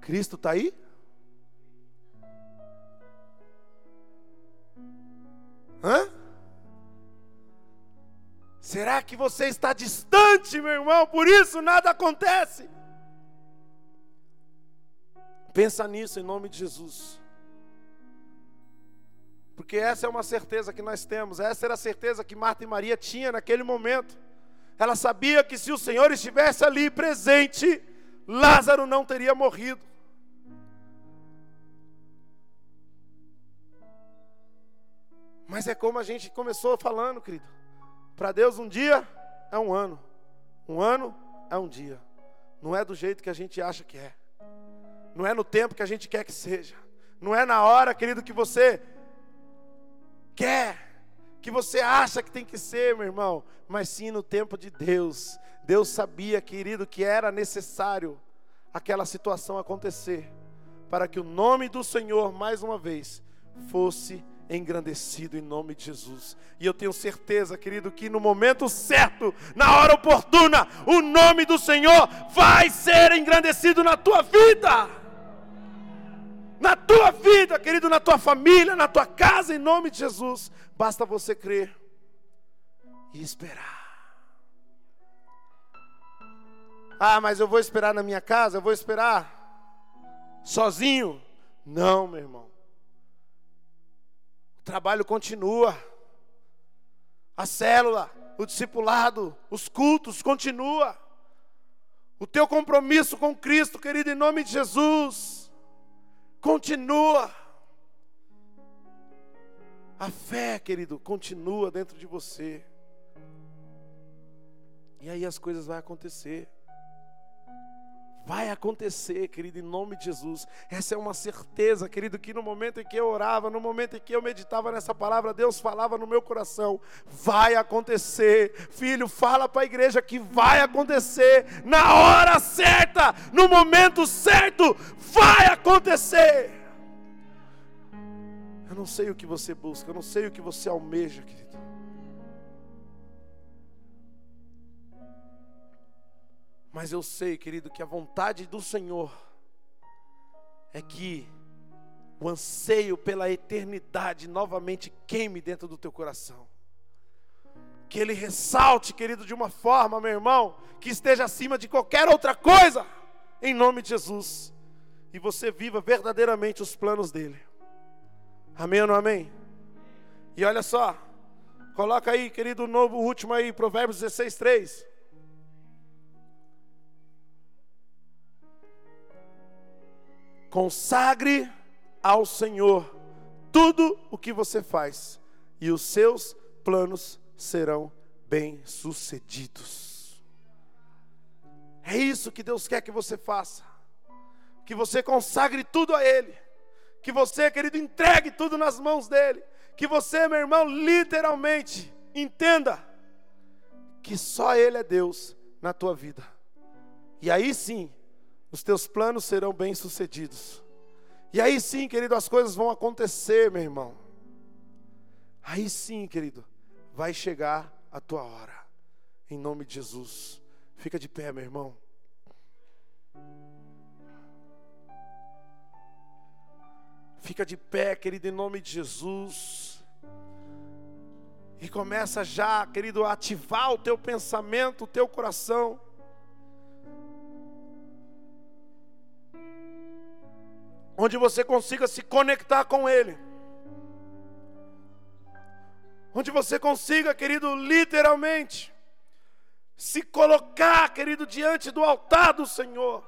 Cristo está aí? Hã? Será que você está distante, meu irmão? Por isso nada acontece. Pensa nisso em nome de Jesus. Porque essa é uma certeza que nós temos, essa era a certeza que Marta e Maria tinham naquele momento. Ela sabia que se o Senhor estivesse ali presente, Lázaro não teria morrido. Mas é como a gente começou falando, querido. Para Deus, um dia é um ano, um ano é um dia. Não é do jeito que a gente acha que é, não é no tempo que a gente quer que seja, não é na hora, querido, que você quer, que você acha que tem que ser, meu irmão, mas sim no tempo de Deus. Deus sabia, querido, que era necessário aquela situação acontecer, para que o nome do Senhor, mais uma vez, fosse engrandecido em nome de Jesus. E eu tenho certeza, querido, que no momento certo, na hora oportuna, o nome do Senhor vai ser engrandecido na tua vida. Na tua vida, querido, na tua família, na tua casa, em nome de Jesus. Basta você crer e esperar. Ah, mas eu vou esperar na minha casa, eu vou esperar sozinho. Não, meu irmão trabalho continua. A célula, o discipulado, os cultos continua. O teu compromisso com Cristo, querido, em nome de Jesus, continua. A fé, querido, continua dentro de você. E aí as coisas vão acontecer. Vai acontecer, querido, em nome de Jesus. Essa é uma certeza, querido, que no momento em que eu orava, no momento em que eu meditava nessa palavra, Deus falava no meu coração: vai acontecer. Filho, fala para a igreja que vai acontecer na hora certa, no momento certo, vai acontecer. Eu não sei o que você busca, eu não sei o que você almeja, querido. Mas eu sei, querido, que a vontade do Senhor é que o anseio pela eternidade novamente queime dentro do teu coração. Que ele ressalte, querido, de uma forma, meu irmão, que esteja acima de qualquer outra coisa, em nome de Jesus. E você viva verdadeiramente os planos dele. Amém ou não amém? E olha só, coloca aí, querido, o novo último aí, Provérbios 16, 3. Consagre ao Senhor tudo o que você faz, e os seus planos serão bem-sucedidos. É isso que Deus quer que você faça. Que você consagre tudo a Ele. Que você, querido, entregue tudo nas mãos dEle. Que você, meu irmão, literalmente entenda que só Ele é Deus na tua vida. E aí sim, os teus planos serão bem-sucedidos. E aí sim, querido, as coisas vão acontecer, meu irmão. Aí sim, querido, vai chegar a tua hora. Em nome de Jesus. Fica de pé, meu irmão. Fica de pé, querido, em nome de Jesus. E começa já, querido, a ativar o teu pensamento, o teu coração. Onde você consiga se conectar com Ele. Onde você consiga, querido, literalmente, se colocar, querido, diante do altar do Senhor.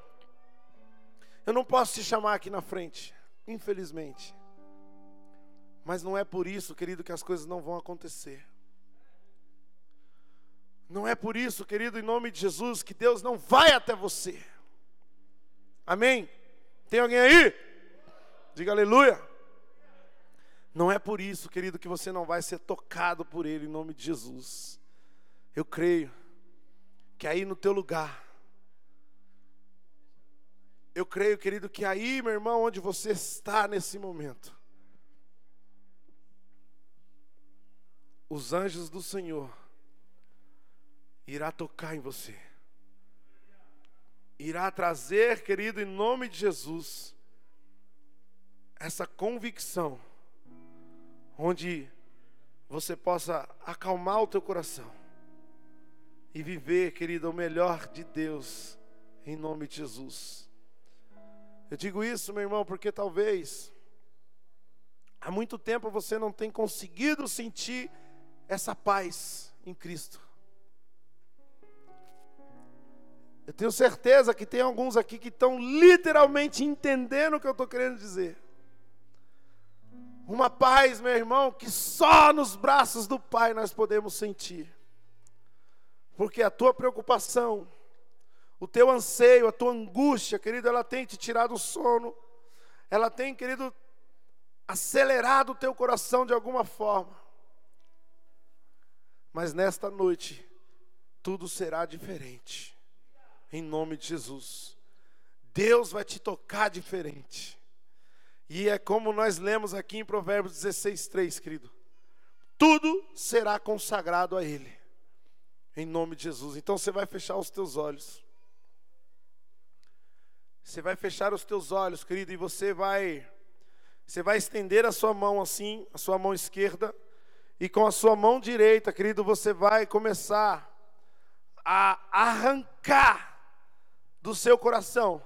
Eu não posso te chamar aqui na frente, infelizmente. Mas não é por isso, querido, que as coisas não vão acontecer. Não é por isso, querido, em nome de Jesus, que Deus não vai até você. Amém? Tem alguém aí? Diga aleluia. Não é por isso, querido, que você não vai ser tocado por Ele em nome de Jesus. Eu creio que aí no teu lugar, eu creio, querido, que aí, meu irmão, onde você está nesse momento, os anjos do Senhor irá tocar em você. Irá trazer, querido, em nome de Jesus, essa convicção, onde você possa acalmar o teu coração e viver, querido, o melhor de Deus, em nome de Jesus. Eu digo isso, meu irmão, porque talvez há muito tempo você não tem conseguido sentir essa paz em Cristo. Eu tenho certeza que tem alguns aqui que estão literalmente entendendo o que eu estou querendo dizer. Uma paz, meu irmão, que só nos braços do Pai nós podemos sentir. Porque a tua preocupação, o teu anseio, a tua angústia, querido, ela tem te tirado o sono. Ela tem, querido, acelerado o teu coração de alguma forma. Mas nesta noite, tudo será diferente. Em nome de Jesus. Deus vai te tocar diferente. E é como nós lemos aqui em Provérbios 16, 3, querido. Tudo será consagrado a Ele. Em nome de Jesus. Então você vai fechar os teus olhos. Você vai fechar os teus olhos, querido, e você vai você vai estender a sua mão assim, a sua mão esquerda, e com a sua mão direita, querido, você vai começar a arrancar do seu coração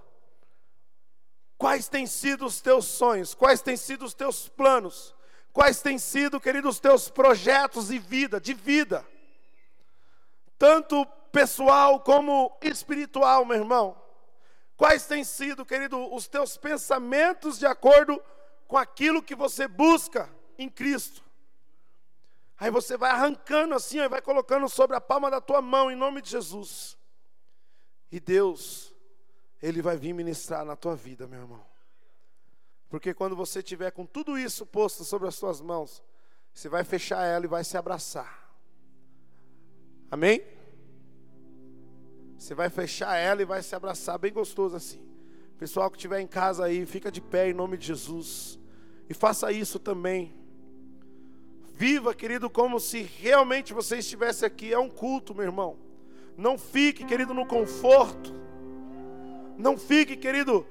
quais têm sido os teus sonhos, quais têm sido os teus planos, quais têm sido, querido, os teus projetos de vida, de vida tanto pessoal como espiritual, meu irmão. Quais têm sido, querido, os teus pensamentos de acordo com aquilo que você busca em Cristo? Aí você vai arrancando assim, e vai colocando sobre a palma da tua mão, em nome de Jesus. E Deus, Ele vai vir ministrar na tua vida, meu irmão. Porque quando você tiver com tudo isso posto sobre as suas mãos, você vai fechar ela e vai se abraçar. Amém? Você vai fechar ela e vai se abraçar bem gostoso assim. Pessoal que estiver em casa aí, fica de pé em nome de Jesus. E faça isso também. Viva, querido, como se realmente você estivesse aqui. É um culto, meu irmão. Não fique, querido, no conforto. Não fique, querido,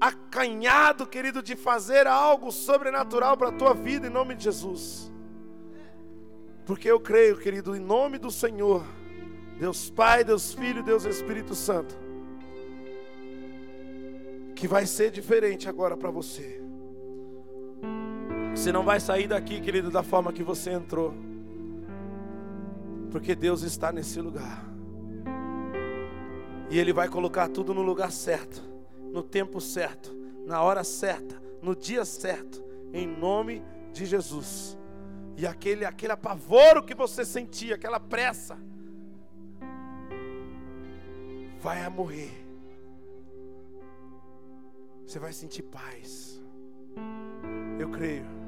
acanhado, querido, de fazer algo sobrenatural para a tua vida em nome de Jesus. Porque eu creio, querido, em nome do Senhor, Deus Pai, Deus Filho, Deus Espírito Santo, que vai ser diferente agora para você. Você não vai sair daqui, querido, da forma que você entrou, porque Deus está nesse lugar, e Ele vai colocar tudo no lugar certo, no tempo certo, na hora certa, no dia certo, em nome de Jesus. E aquele, aquele apavoro que você sentia, aquela pressa, vai a morrer. Você vai sentir paz. Eu creio.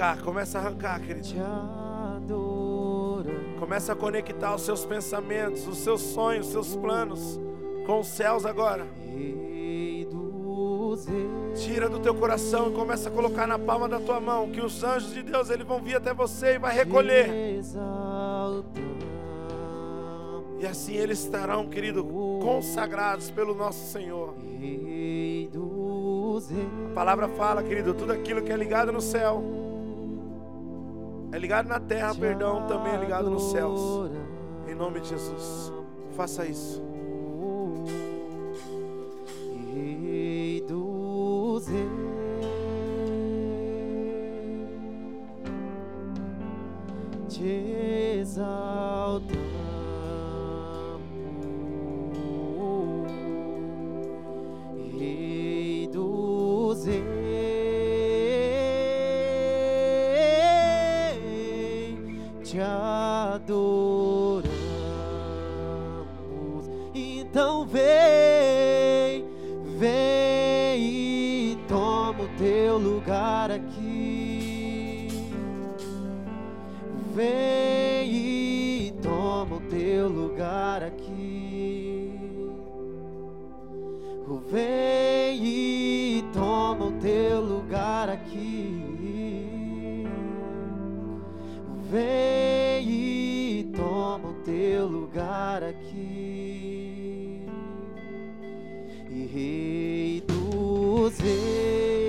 Arrancar, começa a arrancar, querido. Começa a conectar os seus pensamentos, os seus sonhos, os seus planos com os céus agora. Tira do teu coração e começa a colocar na palma da tua mão que os anjos de Deus eles vão vir até você e vai recolher. E assim eles estarão, querido, consagrados pelo nosso Senhor. A palavra fala, querido, tudo aquilo que é ligado no céu ligado na terra, perdão, também é ligado nos céus. Em nome de Jesus, faça isso. O teu lugar aqui. E Rei dos reis,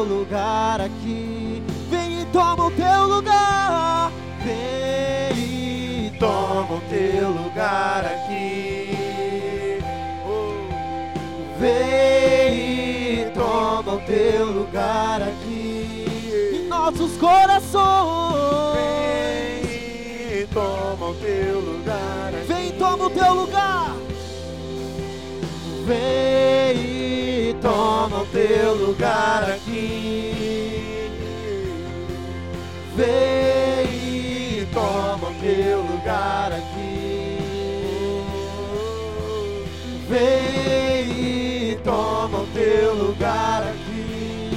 teu lugar aqui. Vem e toma o teu lugar. Vem e toma o teu lugar aqui. Vem e toma o teu lugar aqui em nossos corações. Vem e toma o teu lugar aqui. Vem e toma o teu lugar. Vem toma o teu lugar aqui. Vem e toma o teu lugar aqui. Vem e toma o teu lugar aqui.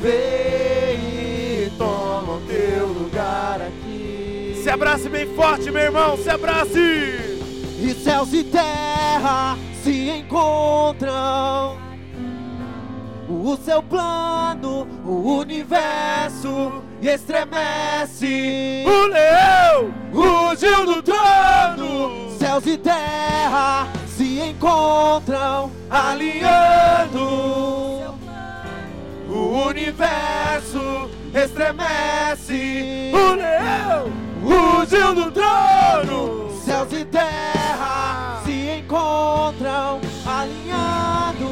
Vem e toma o teu lugar aqui. Se abrace bem forte, meu irmão. Se abrace. E céus e terra se encontram. O seu plano, o universo estremece. O leão rugiu do trono. Céus e terra se encontram, alinhando. O universo estremece. O leão rugiu do trono. Céus e terra encontram, alinhando.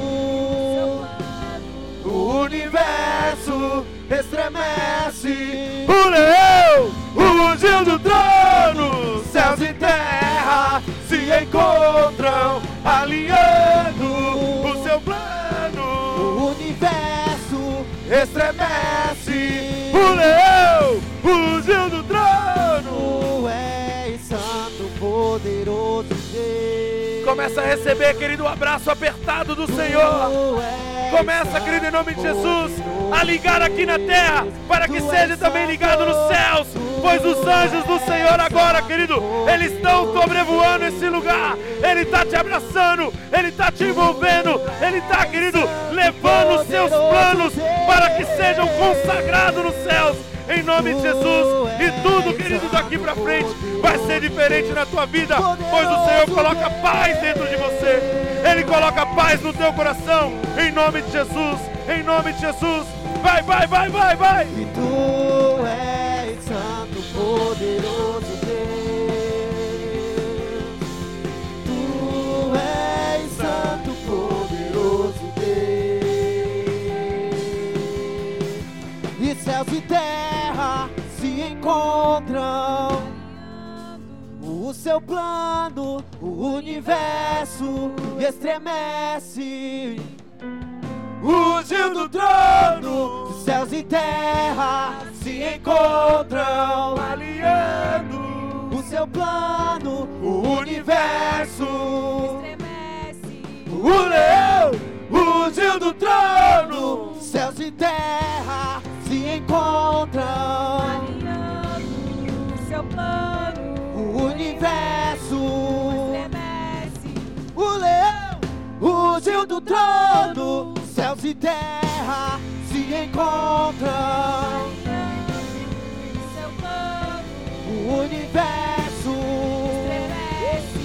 O universo estremece. O leão rugiu do trono. Céus e terra se encontram, alinhando. Começa a receber, querido, um abraço apertado do Senhor. Começa, querido, em nome de Jesus, a ligar aqui na terra, para que seja também ligado nos céus, pois os anjos do Senhor agora, querido, eles estão sobrevoando esse lugar, Ele está te abraçando, Ele está te envolvendo, Ele está, querido, levando os seus planos para que sejam consagrados nos céus. Em nome de Jesus, e tudo, querido, daqui para frente vai ser diferente na tua vida, pois o Senhor coloca paz dentro de você. Ele coloca paz no teu coração, em nome de Jesus, em nome de Jesus. Vai, vai, vai, vai, vai. E tu és santo, poderoso O seu plano, o universo estremece. Rugiu do trono, Céus e terra se encontram, aliando o seu plano, o universo. estremece, O leão rugiu do trono. céus e terra se encontram, seu plano. O universo estremece. O leão rugiu do trono. Céus e terra se encontram. Plano. O universo estremece.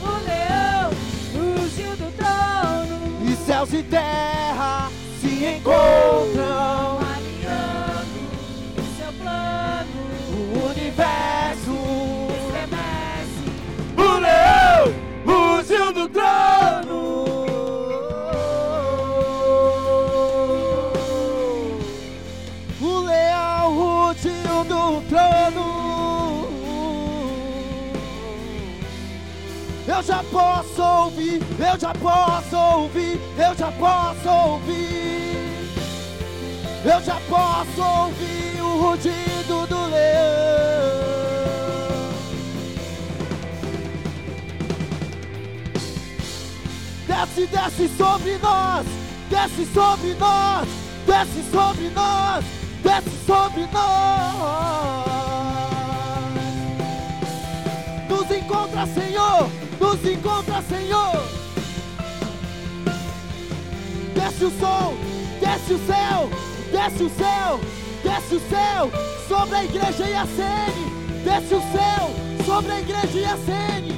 O leão rugiu do trono. E céus e terra se encontram. Rugiu do trono. O leão rugiu do trono. Eu já posso ouvir, eu já posso ouvir, eu já posso ouvir. Eu já posso ouvir o rugido do leão. Desce, desce sobre nós, desce sobre nós, desce sobre nós, desce sobre nós. Nos encontra, Senhor, nos encontra, Senhor. Desce o sol, desce o céu, desce o céu, desce o céu sobre a igreja e a sene. Desce o céu sobre a igreja e a sene.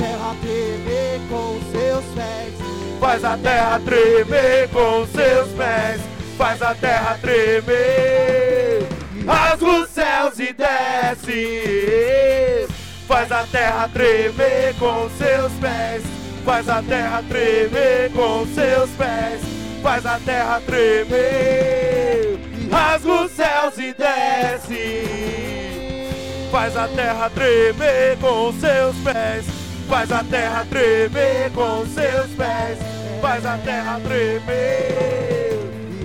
Terra tremer com seus pés. Faz a terra tremer com seus pés. Faz a terra tremer. Rasga os céus e desce. Faz a terra tremer com seus pés. Faz a terra tremer com seus pés. Faz a terra tremer. Rasga os céus e desce. Faz a terra tremer com seus pés. Faz a terra tremer com seus pés. Faz a terra tremer.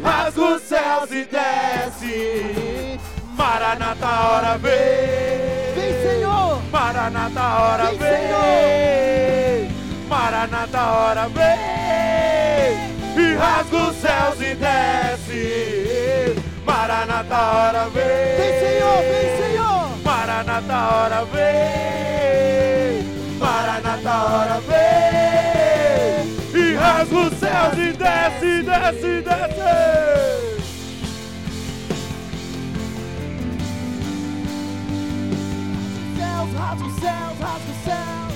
Rasga os céus e desce. Maranata, hora vem. Vem, Senhor! Maranata, hora Vem, vem. Maranata, hora vem. E rasga os céus e desce. Maranata, hora vem. Vem, Senhor! Vem, Senhor! Maranata, hora vem. Maranata, hora vem. E rasga os céus e desce, desce, desce. Rasga os céus, rasga os céus.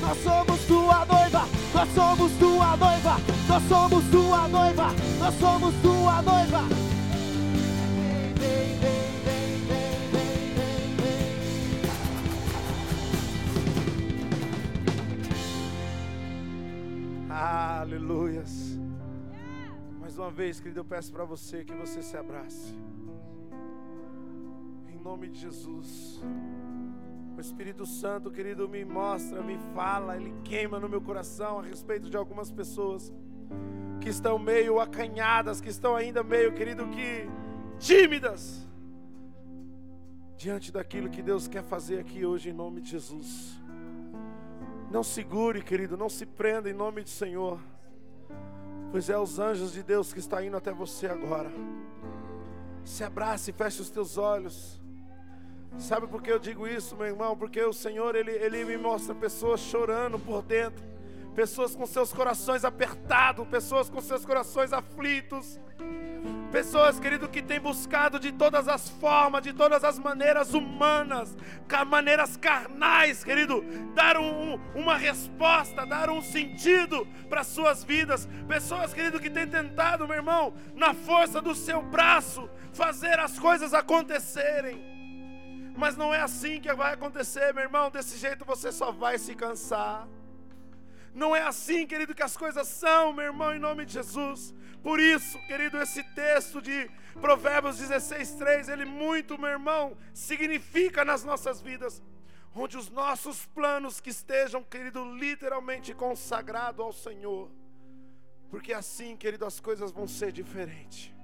Nós somos tua noiva, nós somos tua noiva, nós somos tua noiva, nós somos tua noiva. Vem, vem, vem, Aleluias. Mais uma vez, querido, eu peço para você que você se abrace. Em nome de Jesus. O Espírito Santo, querido, me mostra, me fala, ele queima no meu coração a respeito de algumas pessoas que estão meio acanhadas, que estão ainda meio, querido, que tímidas diante daquilo que Deus quer fazer aqui hoje em nome de Jesus. Não segure, querido, não se prenda em nome do Senhor. Pois é os anjos de Deus que está indo até você agora. Se abrace, feche os teus olhos. Sabe por que eu digo isso, meu irmão? Porque o Senhor, ele, ele me mostra pessoas chorando por dentro, pessoas com seus corações apertados, pessoas com seus corações aflitos, pessoas, querido, que têm buscado de todas as formas, de todas as maneiras humanas, maneiras carnais, querido, dar um- uma resposta, dar um sentido para suas vidas. Pessoas, querido, que têm tentado, meu irmão, na força do seu braço, fazer as coisas acontecerem. Mas não é assim que vai acontecer, meu irmão. Desse jeito você só vai se cansar. Não é assim, querido, que as coisas são, meu irmão, em nome de Jesus. Por isso, querido, esse texto de Provérbios 16, 3, ele muito, meu irmão, significa nas nossas vidas. Onde os nossos planos que estejam, querido, literalmente consagrados ao Senhor. Porque assim, querido, as coisas vão ser diferentes.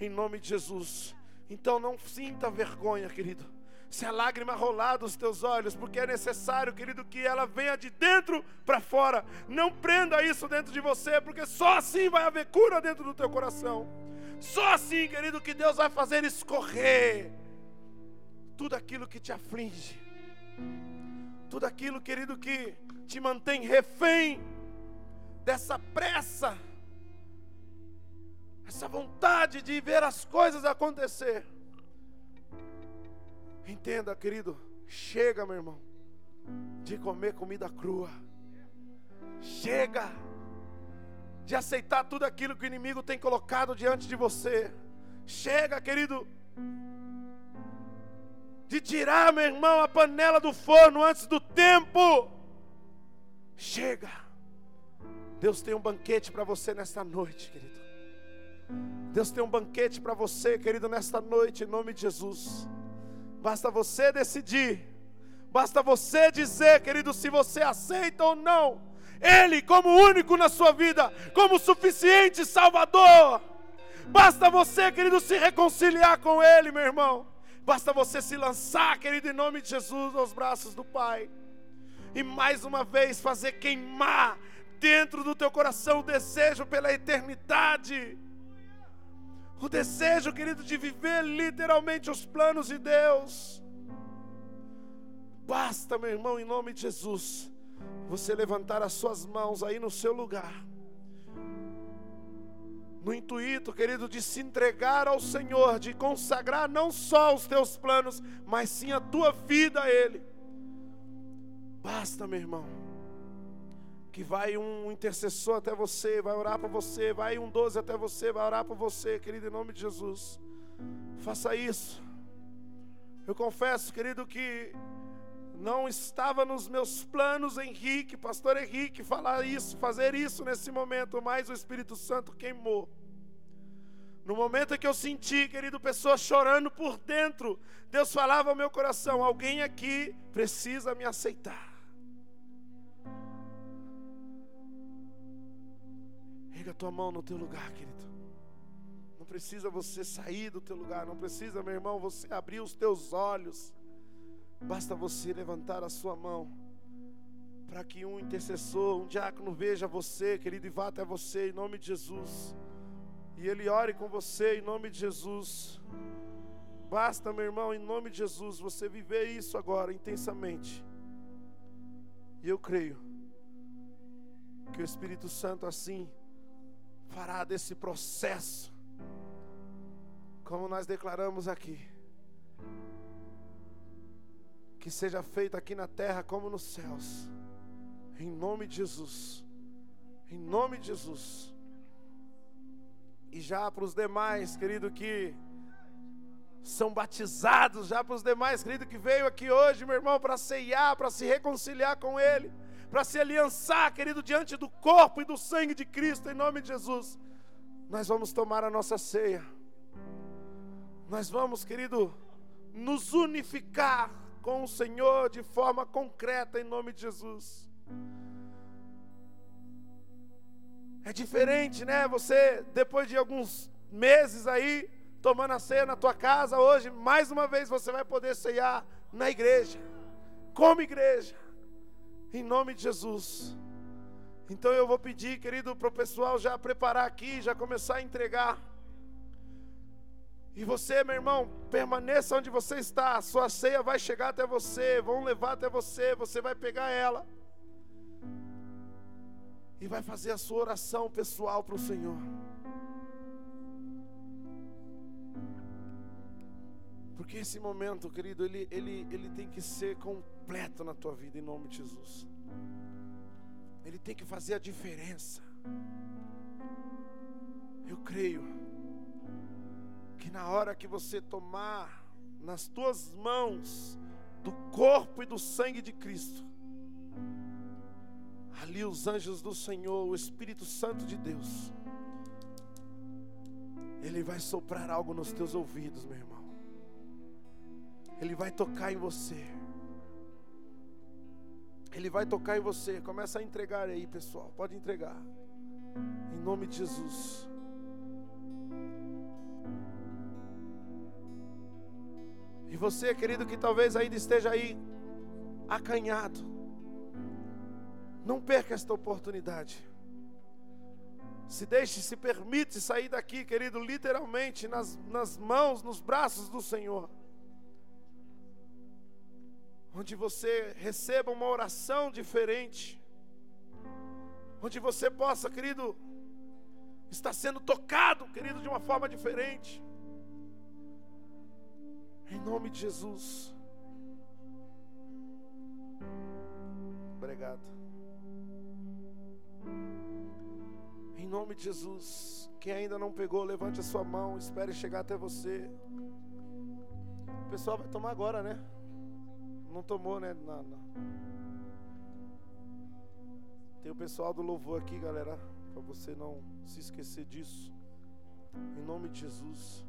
Em nome de Jesus. Então não sinta vergonha, querido. Se a lágrima rolar dos teus olhos, porque é necessário, querido, que ela venha de dentro para fora. Não prenda isso dentro de você, porque só assim vai haver cura dentro do teu coração. Só assim, querido, que Deus vai fazer escorrer tudo aquilo que te aflige. Tudo aquilo, querido, que te mantém refém dessa pressa, essa vontade de ver as coisas acontecer. Entenda, querido, chega, meu irmão, de comer comida crua. Chega de aceitar tudo aquilo que o inimigo tem colocado diante de você. Chega, querido, de tirar, meu irmão, a panela do forno antes do tempo. Chega. Deus tem um banquete para você nesta noite, querido. Deus tem um banquete para você, querido, nesta noite, em nome de Jesus. Basta você decidir. Basta você dizer, querido, se você aceita ou não. Ele como único na sua vida, como suficiente Salvador. Basta você, querido, se reconciliar com Ele, meu irmão. Basta você se lançar, querido, em nome de Jesus, aos braços do Pai. E mais uma vez fazer queimar dentro do teu coração o desejo pela eternidade. O desejo, querido, de viver literalmente os planos de Deus. Basta, meu irmão, em nome de Jesus, você levantar as suas mãos aí no seu lugar. No intuito, querido, de se entregar ao Senhor, de consagrar não só os teus planos, mas sim a tua vida a Ele. Basta, meu irmão que vai um intercessor até você, vai orar por você, vai um doze até você, vai orar por você, querido, em nome de Jesus. Faça isso. Eu confesso, querido, que não estava nos meus planos, Henrique, pastor Henrique, falar isso, fazer isso nesse momento, mas o Espírito Santo queimou. No momento que eu senti, querido, pessoas chorando por dentro, Deus falava ao meu coração: alguém aqui precisa me aceitar. Erga a tua mão no teu lugar, querido. Não precisa você sair do teu lugar, não precisa, meu irmão, você abrir os teus olhos. Basta você levantar a sua mão para que um intercessor, um diácono veja você, querido, e vá até você em nome de Jesus. E ele ore com você em nome de Jesus. Basta, meu irmão, em nome de Jesus, você viver isso agora intensamente. E eu creio que o Espírito Santo assim fará desse processo, como nós declaramos aqui, que seja feito aqui na terra como nos céus, em nome de Jesus, em nome de Jesus. E já para os demais, querido, que são batizados, já para os demais, querido, que veio aqui hoje, meu irmão, para ceiar, para se reconciliar com Ele para se aliançar, querido, diante do corpo e do sangue de Cristo, em nome de Jesus. Nós vamos tomar a nossa ceia. Nós vamos, querido, nos unificar com o Senhor de forma concreta, em nome de Jesus. É diferente, né? Você, depois de alguns meses aí, tomando a ceia na tua casa, hoje, mais uma vez você vai poder ceiar na igreja, como igreja em nome de Jesus. Então eu vou pedir, querido, para o pessoal já preparar aqui, já começar a entregar. E você, meu irmão, permaneça onde você está. A sua ceia vai chegar até você, vão levar até você, você vai pegar ela. E vai fazer a sua oração pessoal para o Senhor. Porque esse momento, querido, ele, ele, ele tem que ser completo na tua vida, em nome de Jesus. Ele tem que fazer a diferença. Eu creio que na hora que você tomar nas tuas mãos do corpo e do sangue de Cristo, ali os anjos do Senhor, o Espírito Santo de Deus, ele vai soprar algo nos teus ouvidos, meu irmão. Ele vai tocar em você. Ele vai tocar em você. Começa a entregar aí, pessoal. Pode entregar. Em nome de Jesus. E você, querido, que talvez ainda esteja aí acanhado. Não perca esta oportunidade. Se deixe, se permite sair daqui, querido, literalmente nas, nas mãos, nos braços do Senhor onde você receba uma oração diferente, onde você possa, querido, estar sendo tocado, querido, de uma forma diferente. Em nome de Jesus. Obrigado. Em nome de Jesus. Quem ainda não pegou, levante a sua mão, espere chegar até você. O pessoal vai tomar agora, né? Não tomou, né? Não, não. Tem o pessoal do louvor aqui, galera, para você não se esquecer disso. Em nome de Jesus.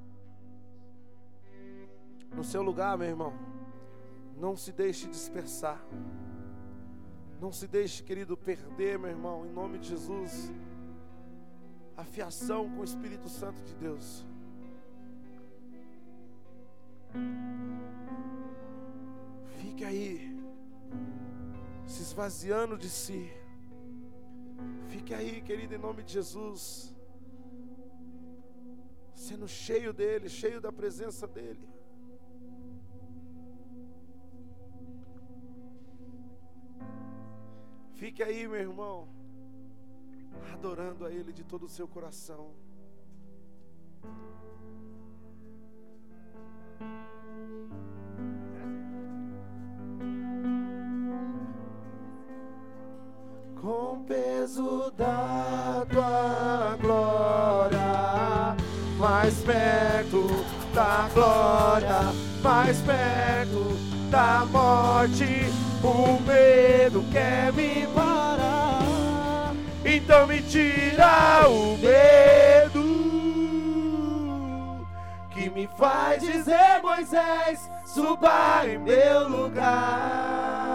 No seu lugar, meu irmão, não se deixe dispersar. Não se deixe, querido, perder, meu irmão, em nome de Jesus. A fiação com o Espírito Santo de Deus. Fique aí, se esvaziando de si. Fique aí, querido, em nome de Jesus. Sendo cheio dele, cheio da presença dele. Fique aí, meu irmão, adorando a Ele de todo o seu coração. Com peso da tua glória, mais perto da glória, mais perto da morte, o medo quer me parar. Então me tira o medo que me faz dizer, Moisés, suba em meu lugar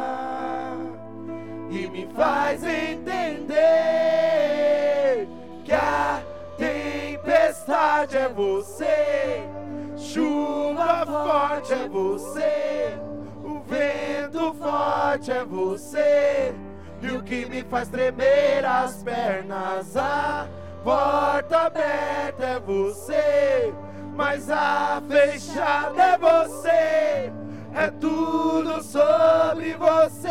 me faz entender que a tempestade é você, chuva forte é você, o vento forte é você, e o que me faz tremer as pernas, a porta aberta é você, mas a fechada é você é tudo sobre você.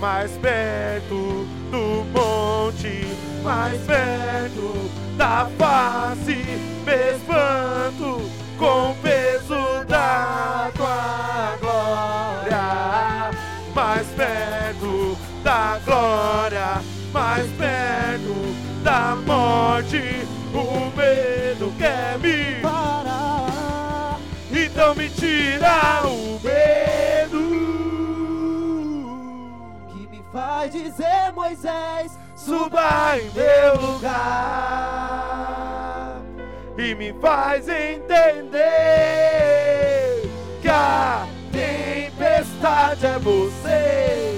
Mais perto do monte, mais perto da face, me espanto com o peso da tua glória. Mais perto da glória, mais perto da morte, o então me tira o medo. Que me faz dizer, Moisés, Suba em meu lugar. E me faz entender Que a tempestade é você.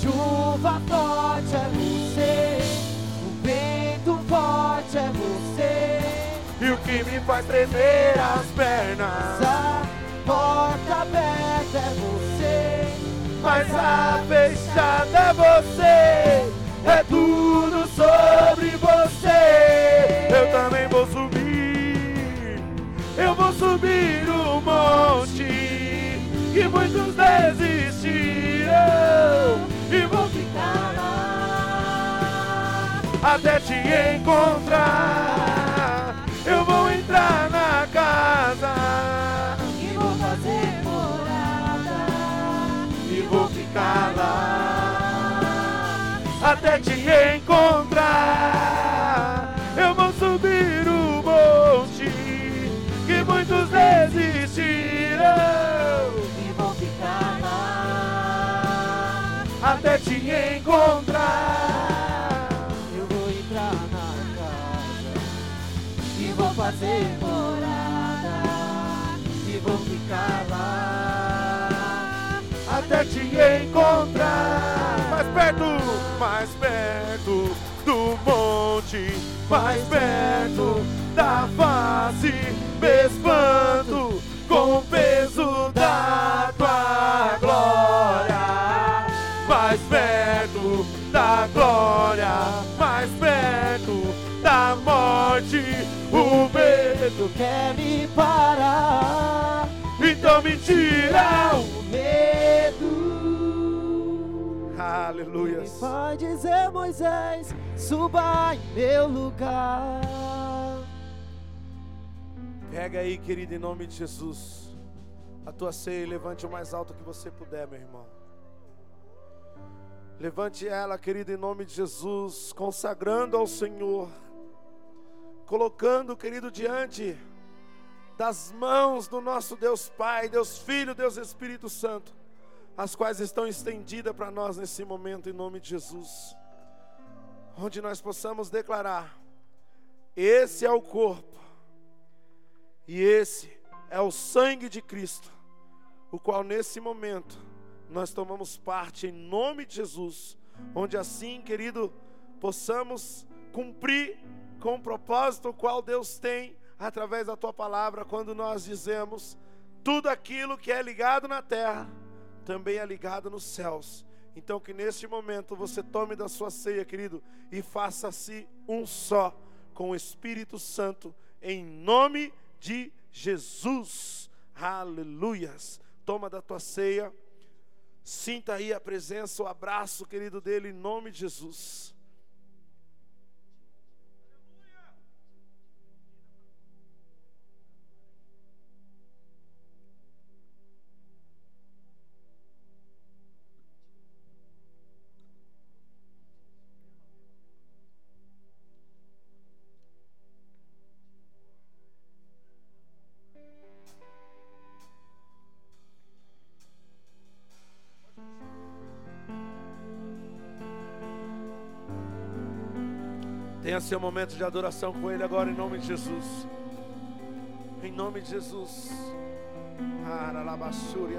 Chuva forte é você, o vento forte é você, E o que me faz tremer as pernas Mas a fechada é você É tudo sobre você. Eu também vou subir Eu vou subir o monte Que muitos desistiram E vou ficar lá Até te encontrar te encontrar. Eu vou subir o monte que muitos desistiram E vou ficar lá. até te encontrar. eu vou entrar na casa, E vou fazer morada. e vou ficar lá, até te encontrar. Mais perto, mais perto do monte, mais perto da face. Me espanto com o peso da tua glória. Mais perto da glória, mais perto da morte. O medo quer me parar, então me tira o medo. Aleluia. Me faz dizer, Moisés, suba em meu lugar. Pega aí, querido, em nome de Jesus, a tua ceia e levante o mais alto que você puder, meu irmão. Levante ela, querido, em nome de Jesus, consagrando ao Senhor, colocando, querido, diante das mãos do nosso Deus Pai, Deus Filho, Deus Espírito Santo, as quais estão estendidas para nós nesse momento, em nome de Jesus, onde nós possamos declarar: esse é o corpo, e esse é o sangue de Cristo, o qual nesse momento nós tomamos parte em nome de Jesus, onde assim, querido, possamos cumprir com o propósito o qual Deus tem através da tua palavra, quando nós dizemos: tudo aquilo que é ligado na terra também é ligado nos céus. Então, que neste momento você tome da sua ceia, querido, e faça-se um só com o Espírito Santo, em nome de Jesus. Aleluias. Toma da tua ceia. Sinta aí a presença, o abraço, querido dele, em nome de Jesus. Seu momento de adoração com Ele agora, em nome de Jesus. Em nome de Jesus. Aralabassuri.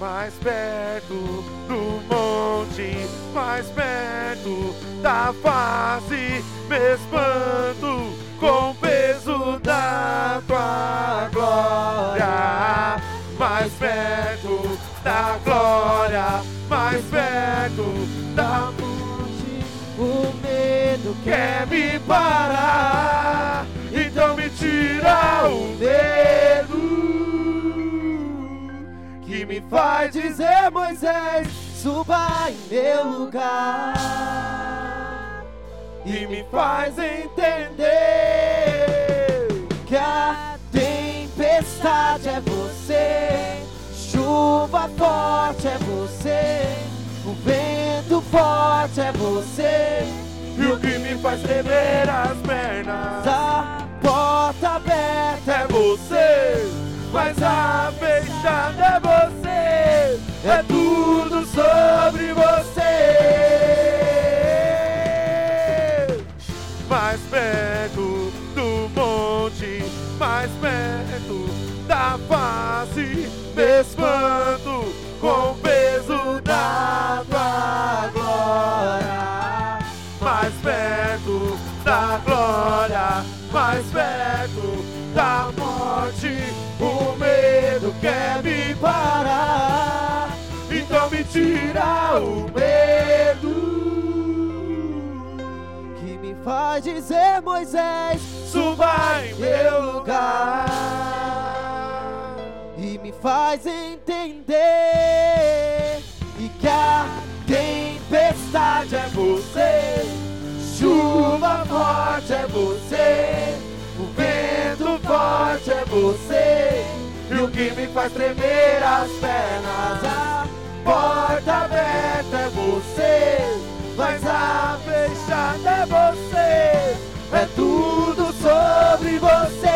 Mais perto do monte, mais perto da face, me espanto com o peso da tua glória. Mais perto da glória, mais perto da Onde o medo quer me parar, então me tira o medo. Que me faz dizer Moisés, suba em meu lugar e me faz entender que a tempestade é você, chuva forte é você, o vento forte é você, e o que me faz tremer as pernas a porta aberta é você, mas a fechada é você, é tudo sobre você. Mais perto do monte, mais perto da face, me espanto com o peso da tua glória. Mais perto da glória, mais perto da morte, o medo quer me parar, então me tira o faz dizer Moisés, suba em meu lugar. e me faz entender e que a tempestade é você, chuva forte é você, o vento forte é você, E o que me faz tremer as pernas, a porta aberta é você, mas a fechada é você, é tudo sobre você.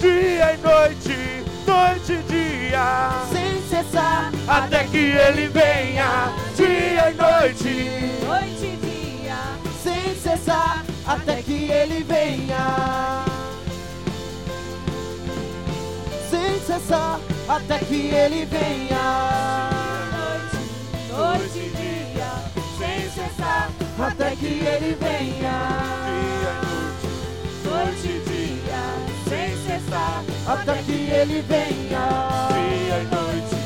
Dia e noite, noite e dia, sem cessar até que ele venha. Dia e noite, Noite e dia, sem cessar até que ele venha. Sem cessar até que ele venha. Noite e dia, sem cessar, Até que ele venha. dia e noite. noite e dia, sem cessar, Até que ele venha. Dia e noite,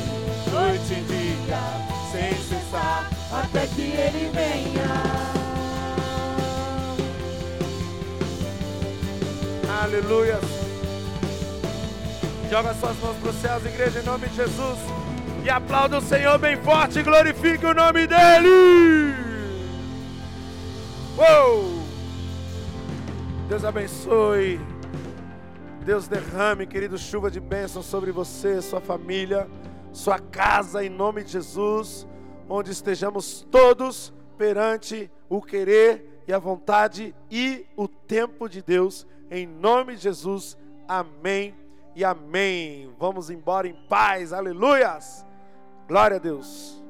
noite e dia, sem cessar. Até que ele venha. Aleluia. Joga suas mãos para os céus, igreja, em nome de Jesus. E aplauda o Senhor bem forte e glorifique o nome dEle. Uou! Deus abençoe. Deus derrame, querido, chuva de bênção sobre você, sua família, sua casa, em nome de Jesus, onde estejamos todos perante o querer e a vontade e o tempo de Deus, em nome de Jesus. Amém e amém. Vamos embora em paz, aleluias. Glória a Deus.